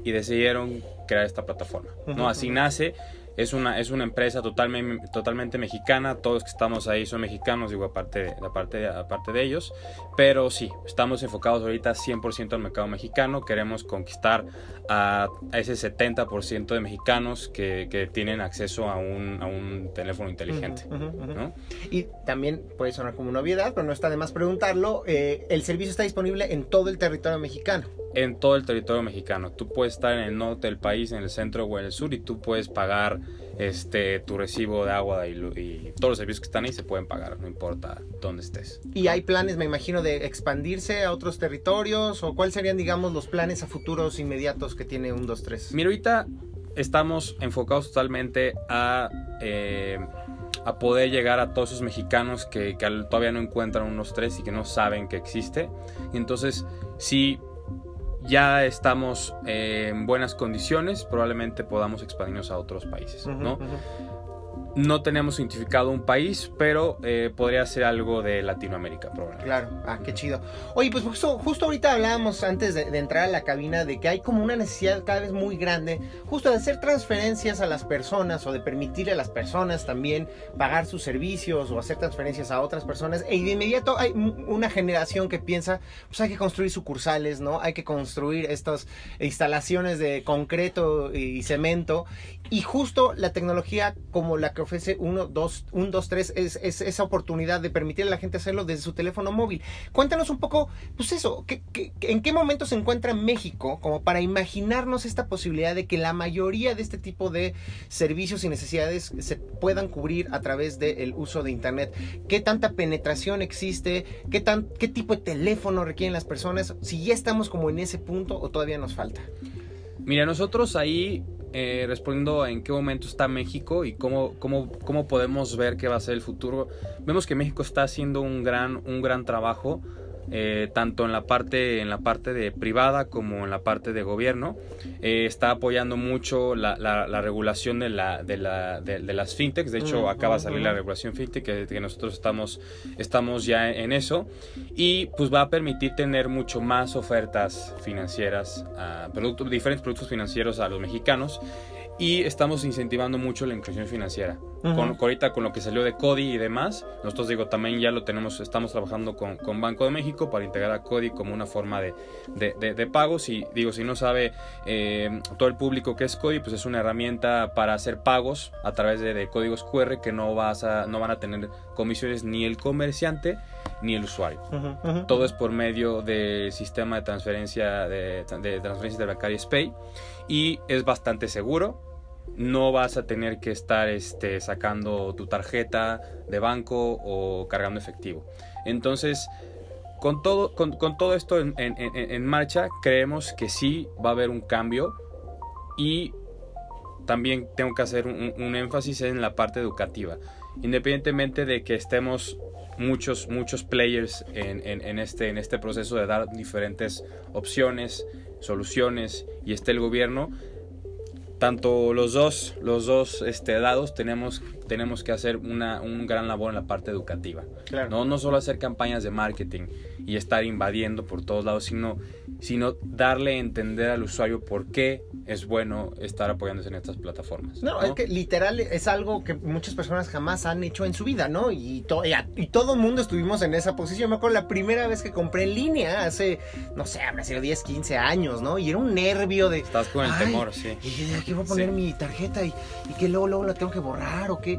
y decidieron crear esta plataforma. ¿no? Así nace. Es una, es una empresa totalmente, totalmente mexicana, todos los que estamos ahí son mexicanos, digo, aparte de, aparte, aparte de ellos, pero sí, estamos enfocados ahorita 100% al mercado mexicano, queremos conquistar a, a ese 70% de mexicanos que, que tienen acceso a un, a un teléfono inteligente. Y también puede sonar como una obviedad, pero no está de más preguntarlo, eh, el servicio está disponible en todo el territorio mexicano. En todo el territorio mexicano. Tú puedes estar en el norte del país, en el centro o en el sur y tú puedes pagar este tu recibo de agua y, y todos los servicios que están ahí se pueden pagar, no importa dónde estés. Y hay planes, me imagino, de expandirse a otros territorios o cuáles serían, digamos, los planes a futuros inmediatos que tiene un 2-3. Mira, ahorita estamos enfocados totalmente a, eh, a poder llegar a todos esos mexicanos que, que todavía no encuentran unos tres y que no saben que existe. Y entonces, si ya estamos en buenas condiciones, probablemente podamos expandirnos a otros países, ¿no? No tenemos identificado un país, pero eh, podría ser algo de Latinoamérica, probablemente. Claro, ah, qué chido. Oye, pues justo, justo ahorita hablábamos antes de, entrar a la cabina de que hay como una necesidad cada vez muy grande justo de hacer transferencias a las personas o de permitirle a las personas también pagar sus servicios o hacer transferencias a otras personas. Y de inmediato hay una generación que piensa, pues hay que construir sucursales, ¿no? Hay que construir estas instalaciones de concreto y cemento. Y justo la tecnología como la que ofrece 1, 2, 1, 2, 3 es, es esa oportunidad de permitirle a la gente hacerlo desde su teléfono móvil. Cuéntanos un poco, pues eso, ¿qué, qué, en qué momento se encuentra México como para imaginarnos esta posibilidad de que la mayoría de este tipo de servicios y necesidades se puedan cubrir a través del uso de Internet? ¿Qué tanta penetración existe? ¿Qué, tan, ¿Qué tipo de teléfono requieren las personas? Si ya estamos como en ese punto o todavía nos falta. Mira, nosotros ahí eh, respondiendo en qué momento está México y cómo, cómo, cómo podemos ver qué va a ser el futuro, vemos que México está haciendo un gran, un gran trabajo eh, tanto en la parte en la parte de privada como en la parte de gobierno eh, está apoyando mucho la, la, regulación de, la, de, la, de, las fintechs. De hecho acaba de salir la regulación fintech que, que, nosotros estamos estamos ya en eso. Y pues va a permitir tener mucho más ofertas financieras a productos diferentes productos financieros a los mexicanos y estamos incentivando mucho la inclusión financiera. con, ahorita con lo que salió de CODI y demás, nosotros digo, también ya lo tenemos, estamos trabajando con, con Banco de México para integrar a CODI como una forma de, de, de, pagos y digo, si no sabe eh, todo el público que es CODI, pues es una herramienta para hacer pagos a través de, códigos QR que no, vas a, no van a tener comisiones ni el comerciante ni el usuario. Todo es por medio del sistema de transferencia de, de transferencias de bancaria SPAY y es bastante seguro no vas a tener que estar este, sacando tu tarjeta de banco o cargando efectivo. Entonces, con todo, con, todo esto en, marcha, creemos que sí va a haber un cambio y también tengo que hacer un, énfasis en la parte educativa. Independientemente de que estemos muchos, muchos players en, este, en este proceso de dar diferentes opciones, soluciones y esté el gobierno, tanto los dos, los dos este, lados tenemos, tenemos que hacer una, un gran labor en la parte educativa. ¿no? no solo hacer campañas de marketing y estar invadiendo por todos lados, sino, sino darle a entender al usuario por qué es bueno estar apoyándose en estas plataformas. No, es que literal es algo que muchas personas jamás han hecho en su vida, ¿no? Y, y, todo el mundo estuvimos en esa posición. Me acuerdo la primera vez que compré en línea, hace, no sé, habrá sido 10, 15 años, ¿no? Y era un nervio de... Estás con el temor, sí. Y aquí voy a poner mi tarjeta y, y que luego, luego la tengo que borrar o qué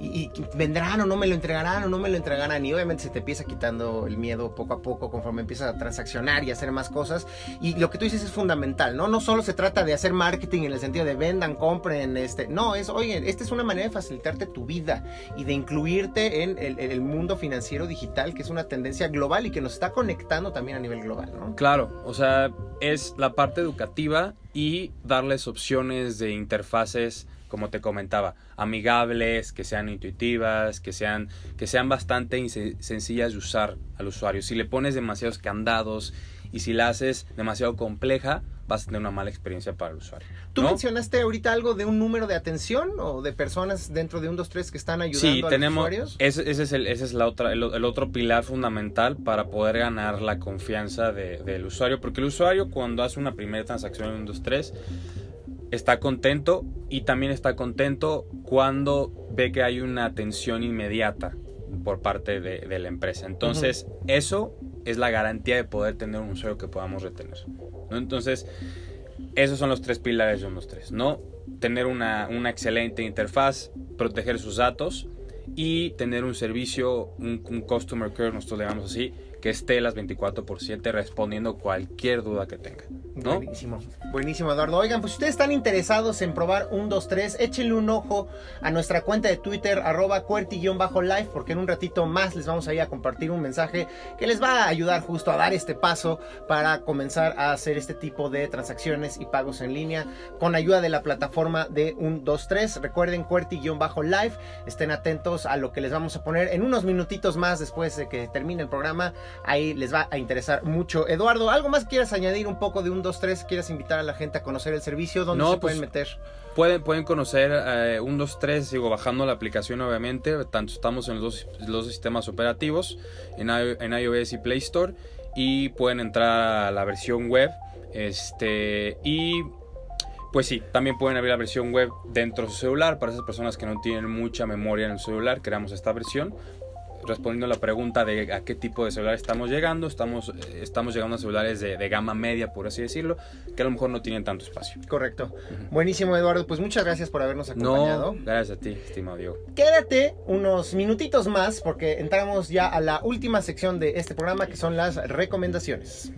y, vendrán o no me lo entregarán o no me lo entregarán y obviamente se te empieza quitando el miedo poco a poco conforme empiezas a transaccionar y hacer más cosas y lo que tú dices es fundamental, ¿no? No solo se trata de hacer marketing en el sentido de vendan, compren, este, no, es, oye, esta es una manera de facilitarte tu vida y de incluirte en el, mundo financiero digital que es una tendencia global y que nos está conectando también a nivel global, ¿no? Claro, o sea, es la parte educativa y darles opciones de interfaces como te comentaba, amigables, que sean intuitivas, que sean, que sean bastante sencillas de usar al usuario. Si le pones demasiados candados y si la haces demasiado compleja, vas a tener una mala experiencia para el usuario. ¿Tú mencionaste ahorita algo de un número de atención o de personas dentro de un 2, 3 que están ayudando a tenemos, los usuarios? Ese, ese es, el, ese es la otra, el, otro pilar fundamental para poder ganar la confianza del usuario, porque el usuario cuando hace una primera transacción en un 2, 3 está contento y también está contento cuando ve que hay una atención inmediata por parte de, la empresa. Entonces, eso es la garantía de poder tener un usuario que podamos retener. ¿no? Entonces, esos son los tres pilares de unos tres, ¿no? Tener una, una excelente interfaz, proteger sus datos y tener un servicio, un, un customer care, nosotros le llamamos así, que esté las 24 por 7 respondiendo cualquier duda que tenga. Buenísimo, buenísimo Eduardo. Oigan, pues si ustedes están interesados en probar un 2, 3, échenle un ojo a nuestra cuenta de Twitter, arroba cuerti-live, porque en un ratito más les vamos a ir a compartir un mensaje que les va a ayudar justo a dar este paso para comenzar a hacer este tipo de transacciones y pagos en línea con ayuda de la plataforma de un 2, 3. Recuerden cuerti-live, estén atentos a lo que les vamos a poner en unos minutitos más después de que termine el programa Ahí les va a interesar mucho. Eduardo, ¿algo más quieras añadir un poco de un 2-3? ¿Quieres invitar a la gente a conocer el servicio? ¿Dónde se pueden pues, meter? Pueden, pueden conocer eh, un 2-3, sigo bajando la aplicación obviamente. Tanto estamos en los dos, sistemas operativos, en, en iOS y Play Store. Y pueden entrar a la versión web. Este, y pues sí, también pueden abrir la versión web dentro de su celular. Para esas personas que no tienen mucha memoria en el celular, creamos esta versión respondiendo la pregunta de a qué tipo de celular estamos llegando, estamos, eh, estamos llegando a celulares de, de gama media, por así decirlo, que a lo mejor no tienen tanto espacio. Correcto. Buenísimo, Eduardo. Pues muchas gracias por habernos acompañado. No, gracias a ti, estimado Diego. Quédate unos minutitos más porque entramos ya a la última sección de este programa que son las. Recomendaciones.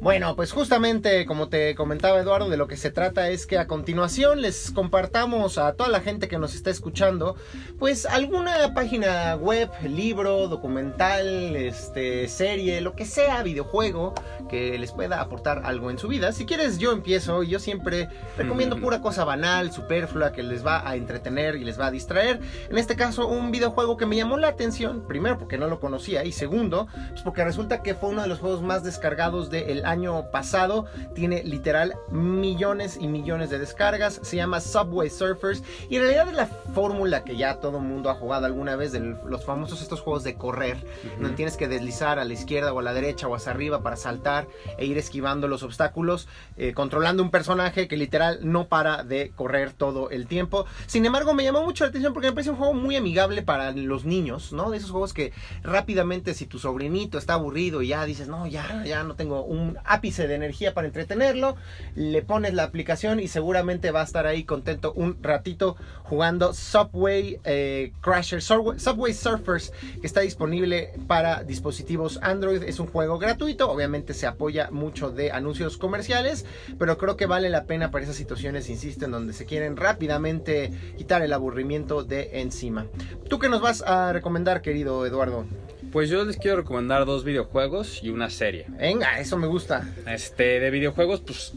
Bueno, pues justamente como te comentaba Eduardo, de lo que se trata es que a continuación les compartamos a toda la gente que nos está escuchando, pues alguna página web, libro, documental, este, serie, lo que sea, videojuego, que les pueda aportar algo en su vida. Si quieres, yo empiezo y yo siempre recomiendo pura cosa banal, superflua, que les va a entretener y les va a distraer. En este caso, un videojuego que me llamó la atención, primero porque no lo conocía y segundo, pues porque resulta que fue uno de los juegos más descargados del año pasado. Tiene literal millones y millones de descargas. Se llama Subway Surfers y en realidad es la fórmula que ya todo el mundo ha jugado alguna vez de los famosos estos juegos de correr, donde tienes que deslizar a la izquierda o a la derecha o hacia arriba para saltar e ir esquivando los obstáculos, eh, controlando un personaje que literal no para de correr todo el tiempo. Sin embargo, me llamó mucho la atención porque me parece un juego muy amigable para los niños, ¿no? De esos juegos que rápidamente si tu sobrinito está aburrido y ya dices, no, ya, ya no tengo un ápice de energía para entretenerlo, le pones la aplicación y seguramente va a estar ahí contento un ratito jugando Subway eh, Crasher, Subway, Subway Surfers, que está disponible para dispositivos Android. Es un juego gratuito, obviamente se apoya mucho de anuncios comerciales, pero creo que vale la pena para esas situaciones, insisto, en donde se quieren rápidamente quitar el aburrimiento de encima. ¿Tú qué nos vas a recomendar, querido Eduardo? Pues yo les quiero recomendar dos videojuegos y una serie. Venga, eso me gusta. Este, de videojuegos, pues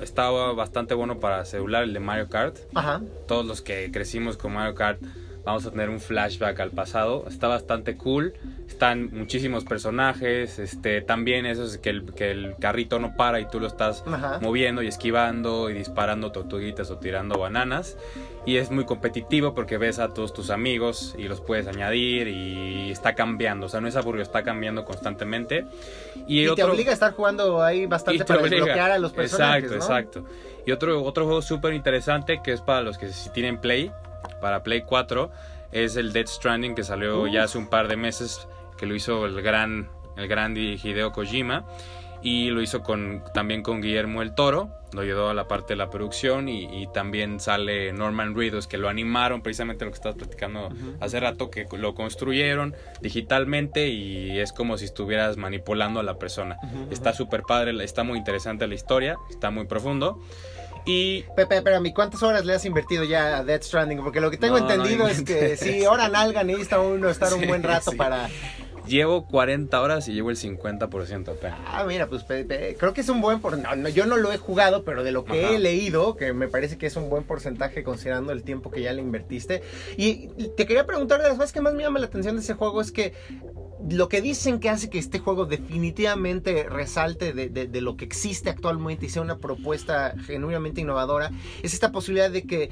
estaba bastante bueno para celular el de Mario Kart. Ajá. Todos los que crecimos con Mario Kart vamos a tener un flashback al pasado. Está bastante cool. Están muchísimos personajes. Este, también eso es que el, que el carrito no para y tú lo estás Ajá. moviendo y esquivando y disparando tortuguitas o tirando bananas. Y es muy competitivo porque ves a todos tus amigos y los puedes añadir y está cambiando. O sea, no es aburrido, está cambiando constantemente. Y, te obliga a estar jugando ahí bastante para obliga. desbloquear a los personajes, Exacto, ¿no? exacto. Y otro, otro juego súper interesante que es para los que si tienen Play, para Play 4, es el Dead Stranding que salió Uf. ya hace un par de meses, que lo hizo el gran, el gran Hideo Kojima. Y lo hizo con, también con Guillermo el Toro, lo ayudó a la parte de la producción y, y también sale Norman Reedus que lo animaron, precisamente lo que estabas platicando Ujú. hace rato, que lo construyeron digitalmente y es como si estuvieras manipulando a la persona. Ujú, Está ujú. súper padre, está muy interesante la historia, está muy profundo. Y Pepe, espérame, ¿cuántas horas le has invertido ya a Death Stranding? Porque lo que tengo No, no entendido es que sí, ahora nalga necesita uno estar un [laughs] Sí, buen rato sí. para... llevo 40 horas y llevo el 50% apenas. Ah, mira, pues creo que es un buen... Por... No, no, yo no lo he jugado, pero de lo que Ajá. he leído, que me parece que es un buen porcentaje considerando el tiempo que ya le invertiste. Y te quería preguntar, de las cosas que más me llama la atención de ese juego es que lo que dicen que hace que este juego definitivamente resalte de, de- de lo que existe actualmente y sea una propuesta genuinamente innovadora es esta posibilidad de que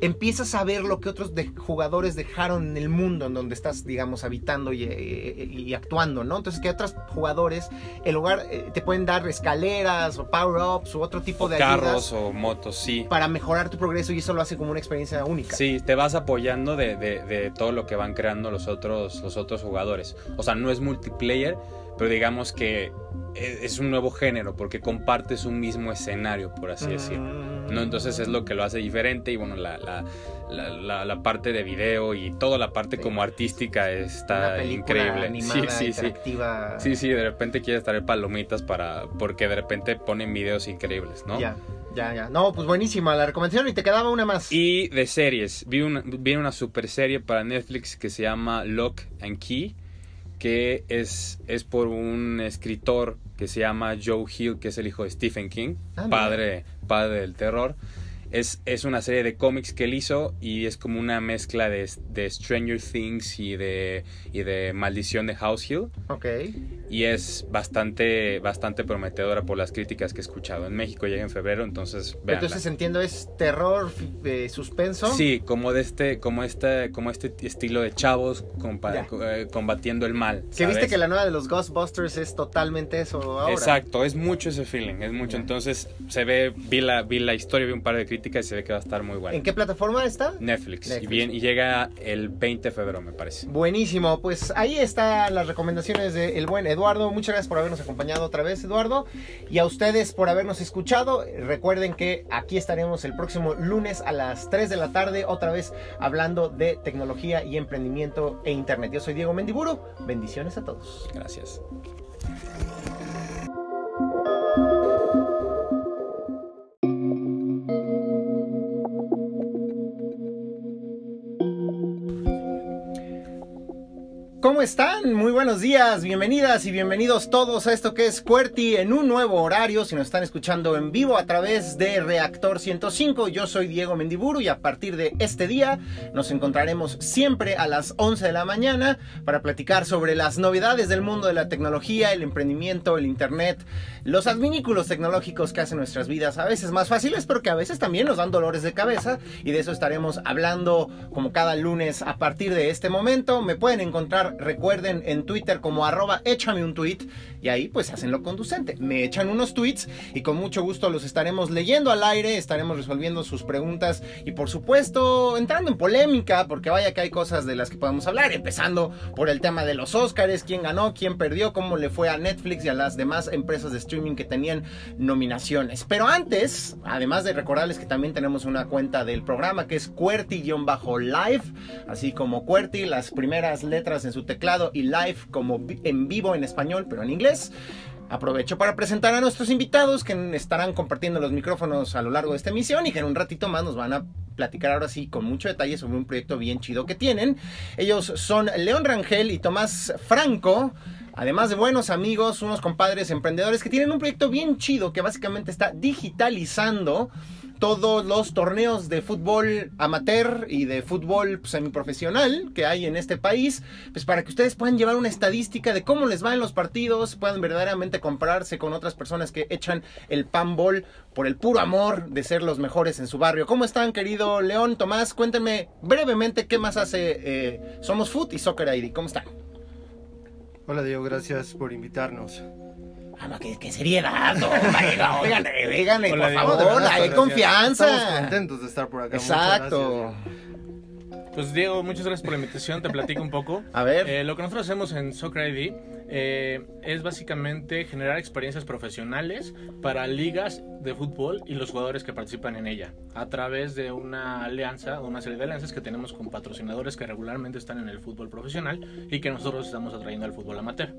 empiezas a ver lo que otros de- jugadores dejaron en el mundo en donde estás, digamos, habitando y, y actuando, ¿no? Entonces que otros jugadores en lugar eh, te pueden dar escaleras o power-ups u otro tipo O de carros ayudas o motos, sí. para mejorar tu progreso y eso lo hace como una experiencia única. Sí, te vas apoyando de, de- de todo lo que van creando los otros, los otros jugadores. O sea, no es multiplayer, pero digamos que es, es un nuevo género porque compartes un mismo escenario, por así decirlo. Mm. ¿no? Entonces es lo que lo hace diferente y bueno, la, la, la, parte de video y toda la parte Sí. como artística está increíble. animada, sí, sí, sí. Sí, sí, de repente quieres traer palomitas para porque de repente ponen videos increíbles, ¿no? Ya, ya, ya. No, pues buenísima la recomendación y te quedaba una más. Y de series, vi una, vi una super serie para Netflix que se llama Lock and Key, que es, es por un escritor que se llama Joe Hill, que es el hijo de Stephen King, Ah, padre, padre del terror. Es, es una serie de cómics que él hizo y es como una mezcla de, de Stranger Things y de, y de Maldición de House Hill. Ok. Y es bastante, bastante prometedora por las críticas que he escuchado. En México llega en febrero, entonces vean. Entonces entiendo es terror, eh, suspenso. Sí, como de este, como este, como este estilo de chavos compa- eh, combatiendo el mal. Que viste que la nueva de los Ghostbusters es totalmente eso ahora. Exacto, es mucho ese feeling, es mucho. Ya. Entonces se ve, vi la, vi la historia, vi un par de críticas y se ve que va a estar muy bueno. ¿En qué plataforma está? Netflix. Netflix. Y, bien, y llega el 20 de febrero, me parece. Buenísimo, pues ahí están las recomendaciones del buen Eduardo. Muchas gracias por habernos acompañado otra vez, Eduardo. Y a ustedes por habernos escuchado. Recuerden que aquí estaremos el próximo lunes a las 3 de la tarde, otra vez hablando de tecnología y emprendimiento e internet. Yo soy Diego Mendiburu. Bendiciones a todos. Gracias. ¿Cómo están? Muy buenos días, bienvenidas y bienvenidos todos a esto que es QWERTY en un nuevo horario. Si nos están escuchando en vivo a través de Reactor 105, yo soy Diego Mendiburu y a partir de este día nos encontraremos siempre a las 11 de la mañana para platicar sobre las novedades del mundo de la tecnología, el emprendimiento, el internet, los adminículos tecnológicos que hacen nuestras vidas a veces más fáciles, pero que a veces también nos dan dolores de cabeza y de eso estaremos hablando como cada lunes a partir de este momento. Me pueden encontrar recuerden en Twitter como arroba échame un tweet y ahí pues hacen lo conducente. Me echan unos tweets y con mucho gusto los estaremos leyendo al aire, estaremos resolviendo sus preguntas y por supuesto entrando en polémica porque vaya que hay cosas de las que podemos hablar, empezando por el tema de los Oscars, quién ganó, quién perdió, cómo le fue a Netflix y a las demás empresas de streaming que tenían nominaciones. Pero antes, además de recordarles que también tenemos una cuenta del programa que es QWERTY-live, así como QWERTY, las primeras letras en su teclado y live como en vivo en español, pero en inglés. Aprovecho para presentar a nuestros invitados que estarán compartiendo los micrófonos a lo largo de esta emisión y que en un ratito más nos van a platicar ahora sí con mucho detalle sobre un proyecto bien chido que tienen. Ellos son León Rangel y Tomás Franco. Además de buenos amigos, unos compadres emprendedores que tienen un proyecto bien chido que básicamente está digitalizando todos los torneos de fútbol amateur y de fútbol semiprofesional que hay en este país, pues para que ustedes puedan llevar una estadística de cómo les va en los partidos, puedan verdaderamente compararse con otras personas que echan el panball por el puro amor de ser los mejores en su barrio. ¿Cómo están, querido León, Tomás? Cuéntenme brevemente qué más hace eh, Somos Foot y Soccer ID. ¿Cómo están? Hola Diego, gracias por invitarnos. Ah, no, qué, qué seriedad, no, oigan, oigan, oigan, por favor, De verdad, hay gracias. confianza. Estamos contentos de estar por acá. Exacto. Pues Diego, muchas gracias por la invitación, te platico un poco. A ver. Eh, lo que nosotros hacemos en Soccer ID eh, es básicamente generar experiencias profesionales para ligas de fútbol y los jugadores que participan en ella, a través de una alianza, una serie de alianzas que tenemos con patrocinadores que regularmente están en el fútbol profesional y que nosotros estamos atrayendo al fútbol amateur.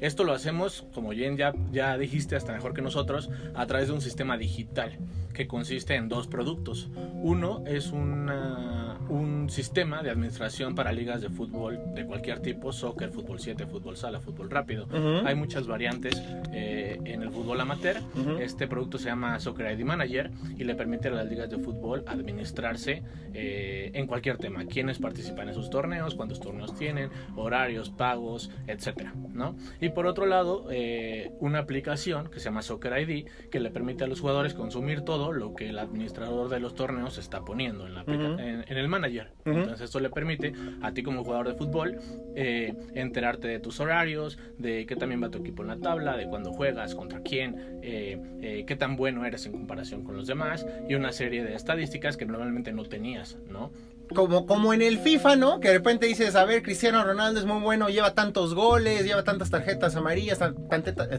Esto lo hacemos, como Jen ya, ya dijiste, hasta mejor que nosotros, a través de un sistema digital que consiste en dos productos. Uno es una- un sistema de administración para ligas de fútbol de cualquier tipo, soccer, fútbol 7, fútbol sala, fútbol rápido. Ujú. Hay muchas variantes eh, en el fútbol amateur. Ujú. Este producto se llama Soccer ID Manager y le permite a las ligas de fútbol administrarse eh, en cualquier tema. Quiénes participan en sus torneos, cuántos torneos tienen, horarios, pagos, etcétera, ¿no? Y por otro lado, eh, una aplicación que se llama Soccer ID que le permite a los jugadores consumir todo lo que el administrador de los torneos está poniendo en, la Ujú. en, en el manager. Entonces esto le permite a ti como jugador de fútbol eh, enterarte de tus horarios, de qué también va tu equipo en la tabla, de cuándo juegas, contra quién, eh, eh, qué tan bueno eres en comparación con los demás y una serie de estadísticas que normalmente no tenías, ¿no? Como, como en el FIFA, ¿no? Que de repente dices, a ver, Cristiano Ronaldo es muy bueno, lleva tantos goles, lleva tantas tarjetas amarillas,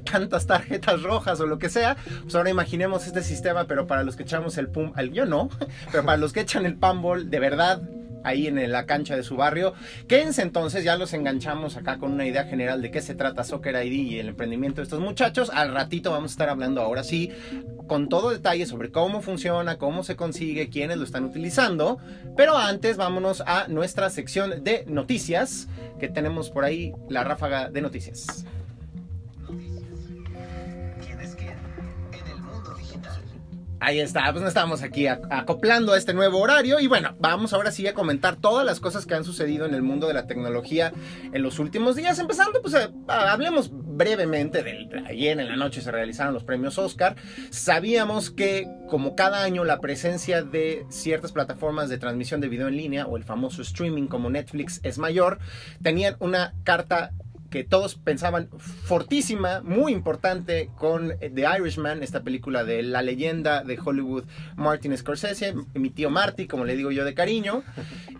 tantas tarjetas rojas o lo que sea. Pues ahora imaginemos este sistema, pero para los que echamos el pum, al yo no, [laughs] pero para los que echan el panball de verdad ahí en la cancha de su barrio. Quédense entonces, ya los enganchamos acá con una idea general de qué se trata Soccer ID y el emprendimiento de estos muchachos. Al ratito vamos a estar hablando ahora sí con todo detalle sobre cómo funciona, cómo se consigue, quiénes lo están utilizando. Pero antes vámonos a nuestra sección de noticias, que tenemos por ahí la ráfaga de noticias. Ahí está, pues estamos aquí ac- acoplando a este nuevo horario y bueno, vamos ahora sí a comentar todas las cosas que han sucedido en el mundo de la tecnología en los últimos días, empezando pues a- hablemos brevemente del ayer en la noche se realizaron los premios Oscar. Sabíamos que como cada año la presencia de ciertas plataformas de transmisión de video en línea o el famoso streaming como Netflix es mayor, tenían una carta que todos pensaban fortísima, muy importante, con The Irishman, esta película de la leyenda de Hollywood, Martin Scorsese, mi tío Marty, como le digo yo de cariño.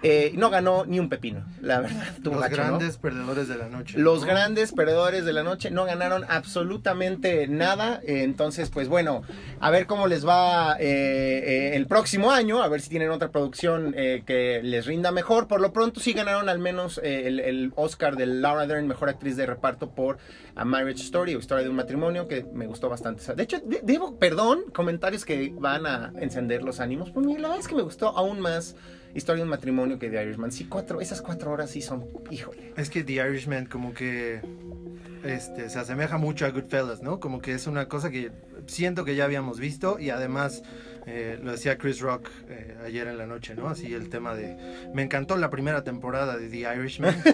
Eh, no ganó ni un pepino, la verdad. Los gacho, ¿no? grandes perdedores de la noche. Los ¿no? grandes perdedores de la noche no ganaron absolutamente nada. Eh, Entonces, pues bueno, a ver cómo les va eh, el próximo año, a ver si tienen otra producción que les rinda mejor. Por lo pronto sí ganaron al menos el, el Oscar de Laura Dern, mejor actriz de reparto por A Marriage Story o Historia de un matrimonio, que me gustó bastante. De hecho, de- debo, perdón, comentarios que van a encender los ánimos. Pues mira, la verdad es que me gustó aún más Historia de un matrimonio que The Irishman. Sí, cuatro, esas cuatro horas sí son, híjole. Es que The Irishman como que este, se asemeja mucho a Goodfellas, ¿no? Como que es una cosa que siento que ya habíamos visto y además eh, lo decía Chris Rock eh, ayer en la noche, ¿no? Así el tema de... Me encantó la primera temporada de The Irishman. [laughs]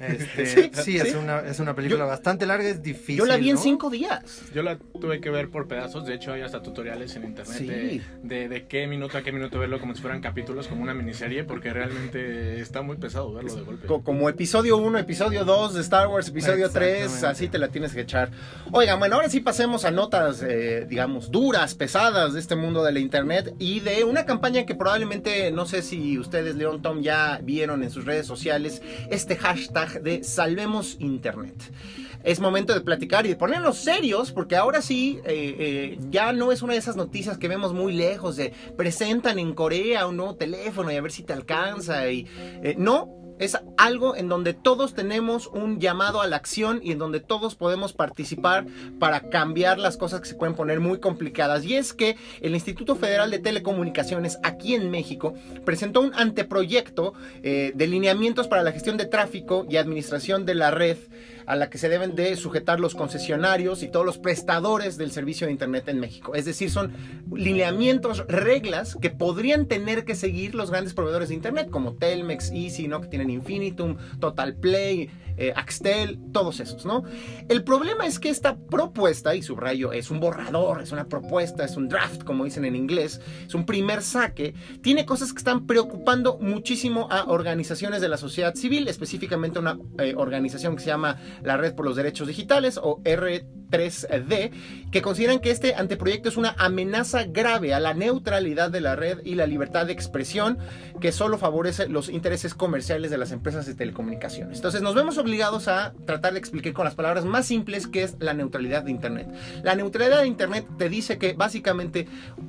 Este, Sí, sí, sí. es, una, es una película bastante larga, es difícil. Yo la vi en ¿no? cinco días. Yo la tuve que ver por pedazos, de hecho hay hasta tutoriales en internet Sí. de, de, de qué minuto a qué minuto verlo como si fueran capítulos, como una miniserie, porque realmente está muy pesado verlo de golpe. Co- Como episodio 1, episodio 2 de Star Wars, episodio 3, Exactamente. así te la tienes que echar. Oigan, bueno, ahora sí pasemos a notas, eh, digamos, duras, pesadas de este mundo de la internet y de una campaña que probablemente, no sé si ustedes, León Tom, ya vieron en sus redes sociales, este hashtag de Salvemos Internet. Es momento de platicar y de ponernos serios, porque ahora sí, eh, eh, ya no es una de esas noticias que vemos muy lejos, de presentan en Corea un nuevo teléfono y a ver si te alcanza. Y, eh, no, es algo en donde todos tenemos un llamado a la acción y en donde todos podemos participar para cambiar las cosas que se pueden poner muy complicadas. Y es que el Instituto Federal de Telecomunicaciones aquí en México presentó un anteproyecto eh, de lineamientos para la gestión de tráfico y administración de la red a la que se deben de sujetar los concesionarios y todos los prestadores del servicio de Internet en México. Es decir, son lineamientos, reglas que podrían tener que seguir los grandes proveedores de Internet, como Telmex, Easy, ¿no? que tienen Infinitum, Total Play, eh, Axtel, todos esos. ¿no? El problema es que esta propuesta, y subrayo, es un borrador, es una propuesta, es un draft, como dicen en inglés, es un primer saque, tiene cosas que están preocupando muchísimo a organizaciones de la sociedad civil, específicamente una eh, organización que se llama la Red por los Derechos Digitales o R3D, que consideran que este anteproyecto es una amenaza grave a la neutralidad de la red y la libertad de expresión que solo favorece los intereses comerciales de las empresas de telecomunicaciones. Entonces nos vemos obligados a tratar de explicar con las palabras más simples qué es la neutralidad de Internet. La neutralidad de Internet te dice que básicamente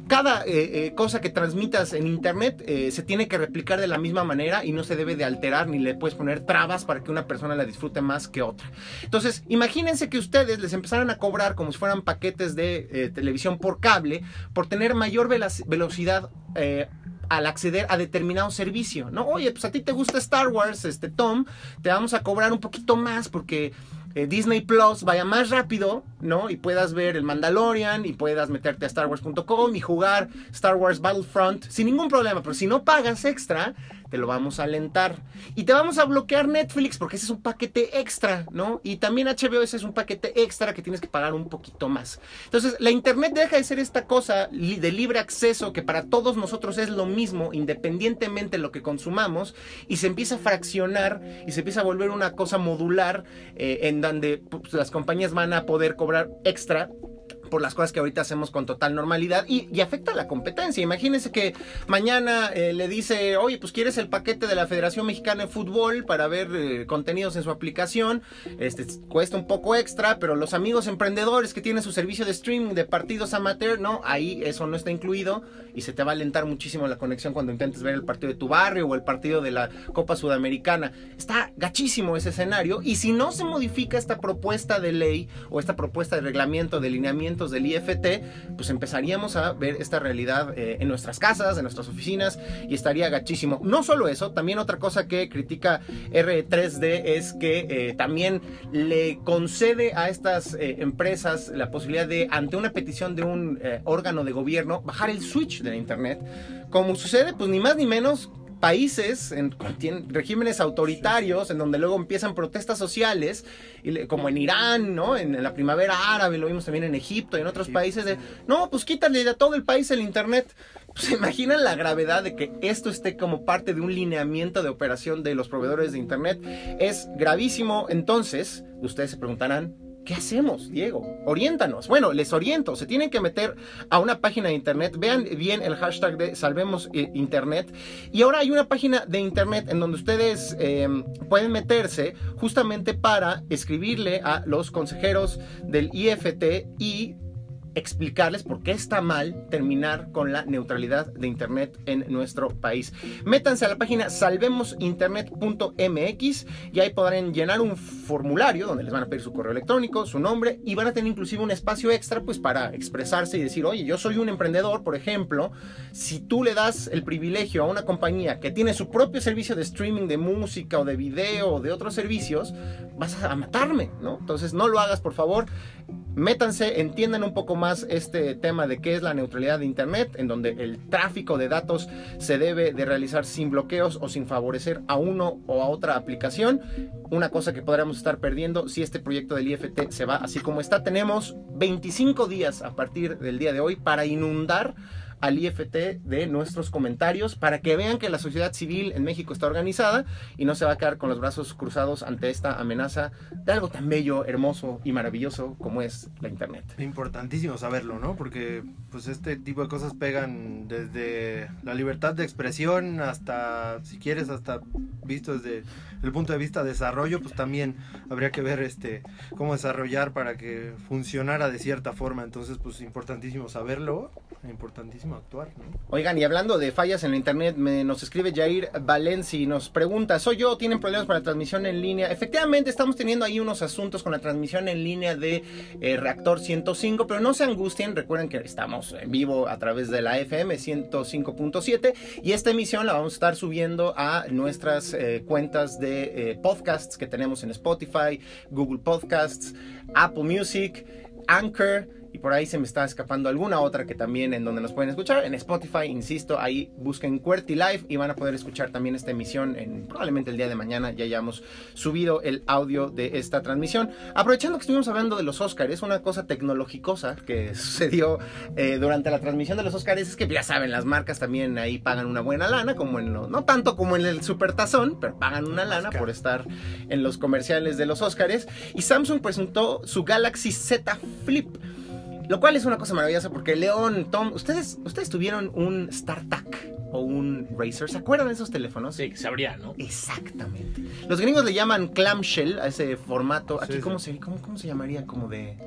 cada eh, eh, cosa que transmitas en Internet eh, se tiene que replicar de la misma manera y no se debe de alterar ni le puedes poner trabas para que una persona la disfrute más que otra. Entonces, imagínense que ustedes les empezaran a cobrar como si fueran paquetes de eh, televisión por cable por tener mayor velocidad eh, al acceder a determinado servicio, ¿no? Oye, pues a ti te gusta Star Wars, este Tom, te vamos a cobrar un poquito más porque eh, Disney Plus vaya más rápido, ¿no? Y puedas ver el Mandalorian y puedas meterte a starwars.com y jugar Star Wars Battlefront sin ningún problema, pero si no pagas extra, te lo vamos a alentar. Y te vamos a bloquear Netflix porque ese es un paquete extra, ¿no? Y también HBO es un paquete extra que tienes que pagar un poquito más. Entonces, la Internet deja de ser esta cosa de libre acceso que para todos nosotros es lo mismo, independientemente de lo que consumamos, y se empieza a fraccionar y se empieza a volver una cosa modular eh, en donde pues, las compañías van a poder cobrar extra por las cosas que ahorita hacemos con total normalidad y, y afecta a la competencia. Imagínense que mañana eh, le dice, oye, pues quieres el paquete de la Federación Mexicana de Fútbol para ver eh, contenidos en su aplicación, este cuesta un poco extra, pero los amigos emprendedores que tienen su servicio de streaming de partidos amateur, no, ahí eso no está incluido y se te va a alentar muchísimo la conexión cuando intentes ver el partido de tu barrio o el partido de la Copa Sudamericana. Está gachísimo ese escenario y si no se modifica esta propuesta de ley o esta propuesta de reglamento de del IFT, pues empezaríamos a ver esta realidad eh, en nuestras casas, en nuestras oficinas y estaría gachísimo. No solo eso, también otra cosa que critica R3D es que eh, también le concede a estas eh, empresas la posibilidad de, ante una petición de un órgano de gobierno, bajar el switch de la Internet. Como sucede, pues ni más ni menos países en, con tien- regímenes autoritarios, en donde luego empiezan protestas sociales, y como en Irán, ¿no? En, en la primavera árabe, lo vimos también en Egipto y en otros países de, no, pues quítale a todo el país el internet. Pues, ¿Se imaginan la gravedad de que esto esté como parte de un lineamiento de operación de los proveedores de internet? Es gravísimo. Entonces, ustedes se preguntarán, ¿Qué hacemos, Diego? Oriéntanos. Bueno, les oriento. Se tienen que meter a una página de internet. Vean bien el hashtag de Salvemos eh, Internet. Y ahora hay una página de internet en donde ustedes eh, pueden meterse justamente para escribirle a los consejeros del IFT y explicarles por qué está mal terminar con la neutralidad de Internet en nuestro país. Métanse a la página salvemosinternet.mx y ahí podrán llenar un formulario donde les van a pedir su correo electrónico, su nombre y van a tener inclusive un espacio extra pues para expresarse y decir, oye, yo soy un emprendedor, por ejemplo, si tú le das el privilegio a una compañía que tiene su propio servicio de streaming de música o de video o de otros servicios, vas a matarme, ¿no? Entonces no lo hagas, por favor. Métanse, entiendan un poco más este tema de qué es la neutralidad de Internet, en donde el tráfico de datos se debe de realizar sin bloqueos o sin favorecer a uno o a otra aplicación. Una cosa que podríamos estar perdiendo si este proyecto del IFT se va así como está. Tenemos 25 días a partir del día de hoy para inundar al IFT de nuestros comentarios para que vean que la sociedad civil en México está organizada y no se va a quedar con los brazos cruzados ante esta amenaza de algo tan bello, hermoso y maravilloso como es la Internet. Importantísimo saberlo, ¿no? Porque pues este tipo de cosas pegan desde la libertad de expresión hasta, si quieres, hasta visto desde el punto de vista de desarrollo, pues también habría que ver este cómo desarrollar para que funcionara de cierta forma. Entonces, pues importantísimo saberlo, importantísimo actuar. Oigan, y hablando de fallas en la internet, me, nos escribe Jair Valenci y nos pregunta, ¿soy yo? ¿Tienen problemas para la transmisión en línea? Efectivamente, estamos teniendo ahí unos asuntos con la transmisión en línea de eh, Reactor 105, pero no se angustien, recuerden que estamos en vivo a través de la FM 105.7 y esta emisión la vamos a estar subiendo a nuestras eh, cuentas de eh, podcasts que tenemos en Spotify, Google Podcasts, Apple Music, Anchor. Y por ahí se me está escapando alguna otra que también en donde nos pueden escuchar. En Spotify, insisto, ahí busquen QWERTY Live y van a poder escuchar también esta emisión en probablemente el día de mañana. Ya hayamos subido el audio de esta transmisión. Aprovechando que estuvimos hablando de los Oscars, una cosa tecnologicosa que [laughs] sucedió eh, durante la transmisión de los Oscars es que ya saben, las marcas también ahí pagan una buena lana, como en no tanto como en el Supertazón, pero pagan una lana por estar en los comerciales de los Oscars. Y Samsung presentó su Galaxy Z Flip. Lo cual es una cosa maravillosa porque León, Tom, ¿ustedes, ustedes tuvieron un StarTAC o un Razer? ¿Se acuerdan de esos teléfonos? Sí, que se abría, ¿no? Exactamente. Los gringos le llaman clamshell a ese formato. Aquí, Sí, ¿cómo, sí. Se, cómo, cómo se llamaría? Como de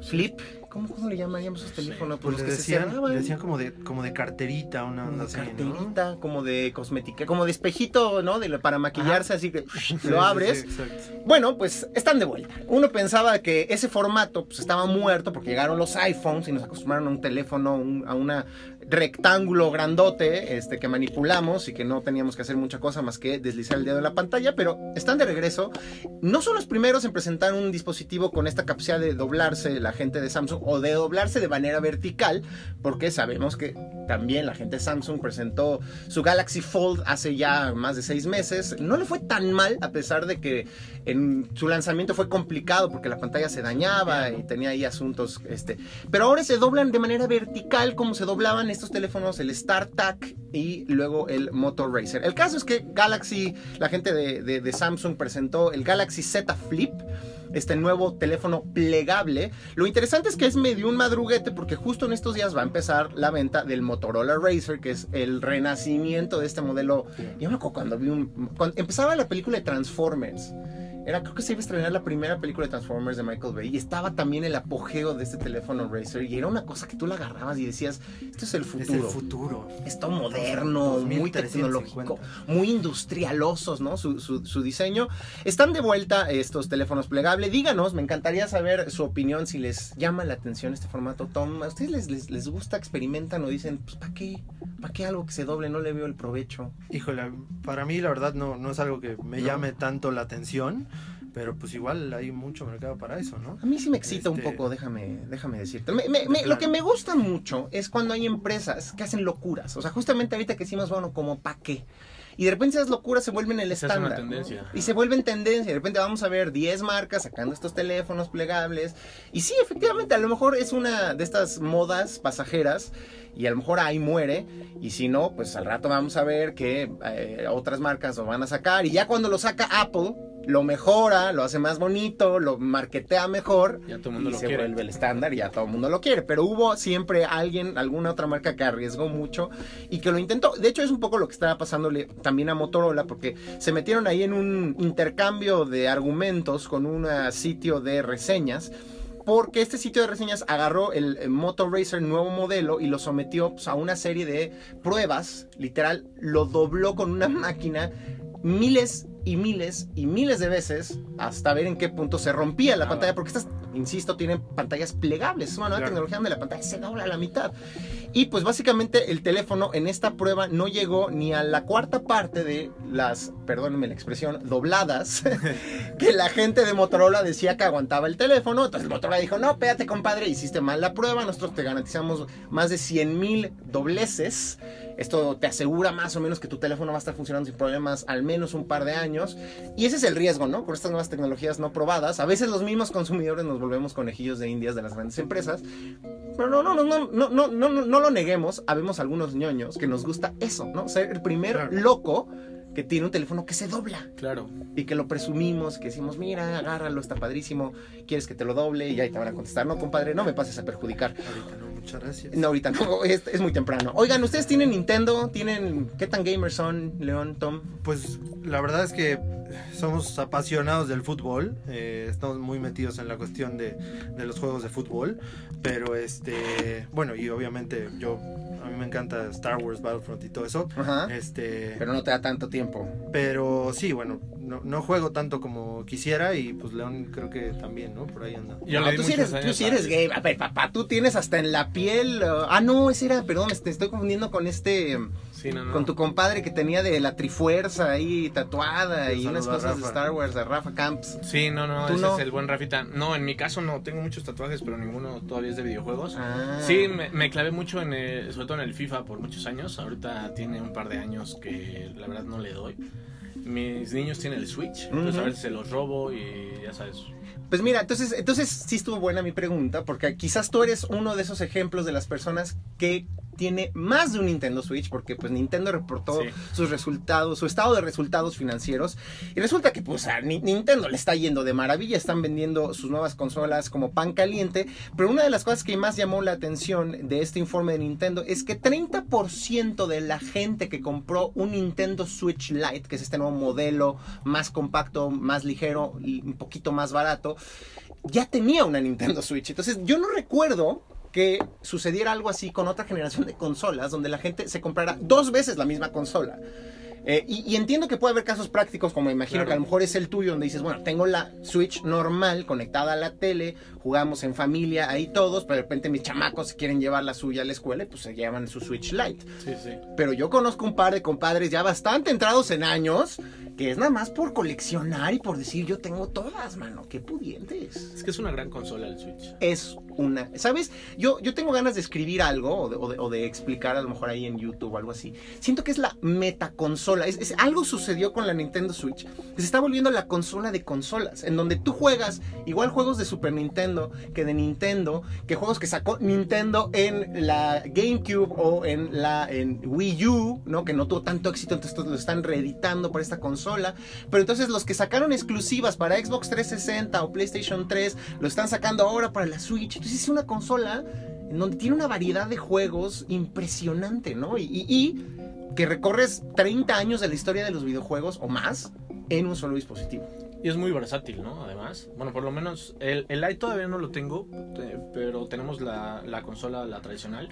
flip. ¿Cómo, cómo le llamaríamos a esos teléfonos? Pues los le que se decían, cerraban. le decían como de como de carterita, una onda así, ¿no? carterita, como de cosmética, como de espejito, ¿no? De, para maquillarse, así que [laughs] lo abres. sí. Bueno, pues están de vuelta. Uno pensaba que ese formato pues, estaba muerto porque llegaron los iPhones y nos acostumbraron a un teléfono, un- a un rectángulo grandote este, que manipulamos y que no teníamos que hacer mucha cosa más que deslizar el dedo en la pantalla, pero están de regreso. No son los primeros en presentar un dispositivo con esta capacidad de doblarse la gente de Samsung o de doblarse de manera vertical, porque sabemos que también la gente de Samsung presentó su Galaxy Fold hace ya más de seis meses. No le fue tan mal, a pesar de que en su lanzamiento fue complicado porque la pantalla se dañaba y tenía ahí asuntos. Este, pero ahora se doblan de manera vertical, como se doblaban estos teléfonos, el StarTAC y luego el Moto Racer. El caso es que Galaxy, la gente de, Samsung presentó el Galaxy Z Flip este nuevo teléfono plegable. Lo interesante es que es medio un madruguete porque justo en estos días va a empezar la venta del Motorola Racer, que es el renacimiento de este modelo. Yo me acuerdo cuando vi un... cuando empezaba la película de Transformers. Era, creo que se iba a estrenar la primera película de Transformers de Michael Bay y estaba también el apogeo de este teléfono Racer y era una cosa que tú la agarrabas y decías, esto es el Es el futuro. futuro. Esto moderno, muy 2350. tecnológico, muy industrialosos, ¿no? Su, su- su diseño. Están de vuelta estos teléfonos plegables. Díganos, me encantaría saber su opinión, si les llama la atención este formato. Tom, ¿a ustedes les, les, les gusta, experimentan o dicen, pues, ¿para qué? ¿Para qué algo que se doble? No le veo el provecho. Híjole, para mí la verdad no, no es algo que me No. llame tanto la atención, pero pues igual hay mucho mercado para eso, ¿no? A mí sí me excita un Este- poco, déjame, déjame decirte. Me- me- me- lo que me gusta mucho es cuando hay empresas que hacen locuras. O sea, justamente ahorita que decimos, bueno, como ¿para qué? y de repente esas locuras se vuelven el Se hace una estándar. Y se vuelven tendencia. De repente vamos a ver 10 marcas sacando estos teléfonos plegables. Y sí, efectivamente, a lo mejor es una de estas modas pasajeras y a lo mejor ahí muere. Y si no, pues al rato vamos a ver que eh, otras marcas lo van a sacar. Y ya cuando lo saca Apple, lo mejora, lo hace más bonito, lo marketea mejor. Ya todo mundo y lo se quiere. vuelve el estándar y ya todo el mundo lo quiere. Pero hubo siempre alguien, alguna otra marca que arriesgó mucho y que lo intentó. De hecho, es un poco lo que estaba pasándole también a Motorola, porque se metieron ahí en un intercambio de argumentos con un sitio de reseñas. Porque este sitio de reseñas agarró el, el Moto Racer nuevo modelo y lo sometió pues, a una serie de pruebas. Literal, lo dobló con una máquina miles y miles y miles de veces hasta ver en qué punto se rompía la pantalla. Porque estas, insisto, tienen pantallas plegables. Es una nueva Claro. tecnología donde la pantalla se dobla a la mitad. Y pues básicamente el teléfono en esta prueba no llegó ni a la cuarta parte de las, perdónenme la expresión, dobladas [laughs] que la gente de Motorola decía que aguantaba el teléfono. Entonces Motorola dijo, no, espérate compadre, hiciste mal la prueba, nosotros te garantizamos más de 100 mil dobleces. Esto te asegura más o menos que tu teléfono va a estar funcionando sin problemas al menos un par de años. Y ese es el riesgo, ¿no? Con estas nuevas tecnologías no probadas. A veces los mismos consumidores nos volvemos conejillos de indias de las grandes empresas. Pero no, no, no, no, no, no, no, no, lo neguemos. Habemos algunos ñoños que nos gusta eso, ¿no? Ser el primer Claro. loco que tiene un teléfono que se dobla Claro. y que lo presumimos, que decimos, mira, agárralo, está padrísimo, quieres que te lo doble y ahí te van a contestar, no, compadre, no me pases a perjudicar. Ahorita no, muchas gracias. No, ahorita no, [laughs] es, es muy temprano. Oigan, ¿ustedes tienen Nintendo? ¿Tienen qué tan gamers son, León, Tom? Pues la verdad es que somos apasionados del fútbol, eh, estamos muy metidos en la cuestión de, de los juegos de fútbol, pero este, bueno, y obviamente yo, a mí me encanta Star Wars Battlefront y todo eso, Ajá. este, Pero no te da tanto tiempo. pero sí, bueno, no, no juego tanto como quisiera y pues León creo que también, ¿no? Por ahí anda. Yo No, tú, sí eres, tú sí eres gay. A ver, papá, tú tienes hasta en la piel. uh, ah, no, ese era, perdón, te estoy confundiendo con este. Sí, no, no. Con tu compadre que tenía de la trifuerza ahí tatuada y unas cosas de. Star Wars, de Rafa Camps. Sí, no, no, ¿Tú ese no? es el buen Rafita. No, en mi caso no, tengo muchos tatuajes, pero ninguno todavía es de videojuegos. Ah. Sí, me, me clavé mucho en el, sobre todo en el FIFA por muchos años. Ahorita tiene un par de años que la verdad no le doy. Mis niños tienen el Switch, entonces Ujú. a veces se los robo y ya sabes. Pues mira, entonces, entonces sí estuvo buena mi pregunta, porque quizás tú eres uno de esos ejemplos de las personas que tiene más de un Nintendo Switch, porque pues Nintendo reportó Sí. sus resultados, su estado de resultados financieros, y resulta que pues a Ni- Nintendo le está yendo de maravilla, están vendiendo sus nuevas consolas como pan caliente, pero una de las cosas que más llamó la atención de este informe de Nintendo es que 30% de la gente que compró un Nintendo Switch Lite, que es este nuevo modelo más compacto, más ligero y un poquito más barato, ya tenía una Nintendo Switch. Entonces yo no recuerdo que sucediera algo así con otra generación de consolas donde la gente se comprara dos veces la misma consola. Eh, y, y entiendo que puede haber casos prácticos, como imagino Claro. que a lo mejor es el tuyo, donde dices, bueno, tengo la Switch normal conectada a la tele, jugamos en familia, ahí todos, pero de repente mis chamacos quieren llevar la suya a la escuela y pues se llevan su Switch Lite. Sí, sí. Pero yo conozco un par de compadres ya bastante entrados en años, que es nada más por coleccionar y por decir, yo tengo todas, mano, qué pudientes Es que es una gran consola el Switch. es una. ¿Sabes? Yo, yo tengo ganas de escribir algo o de, o de- o de explicar a lo mejor ahí en YouTube o algo así. Siento que es la metaconsola. Es, es- algo sucedió con la Nintendo Switch. que Se está volviendo la consola de consolas. En donde tú juegas igual juegos de Super Nintendo que de Nintendo. Que juegos que sacó Nintendo en la GameCube o en la Wii U. ¿no? Que no tuvo tanto éxito. Entonces lo están reeditando para esta consola. Pero entonces los que sacaron exclusivas para Xbox 360 o PlayStation 3 lo están sacando ahora para la Switch. Entonces es una consola en donde tiene una variedad de juegos impresionante, ¿no? Y que recorres 30 años de la historia de los videojuegos o más en un solo dispositivo. Y es muy versátil, ¿no? Además. Bueno, por lo menos el, el Lite todavía no lo tengo, te- pero tenemos la, la consola, la tradicional.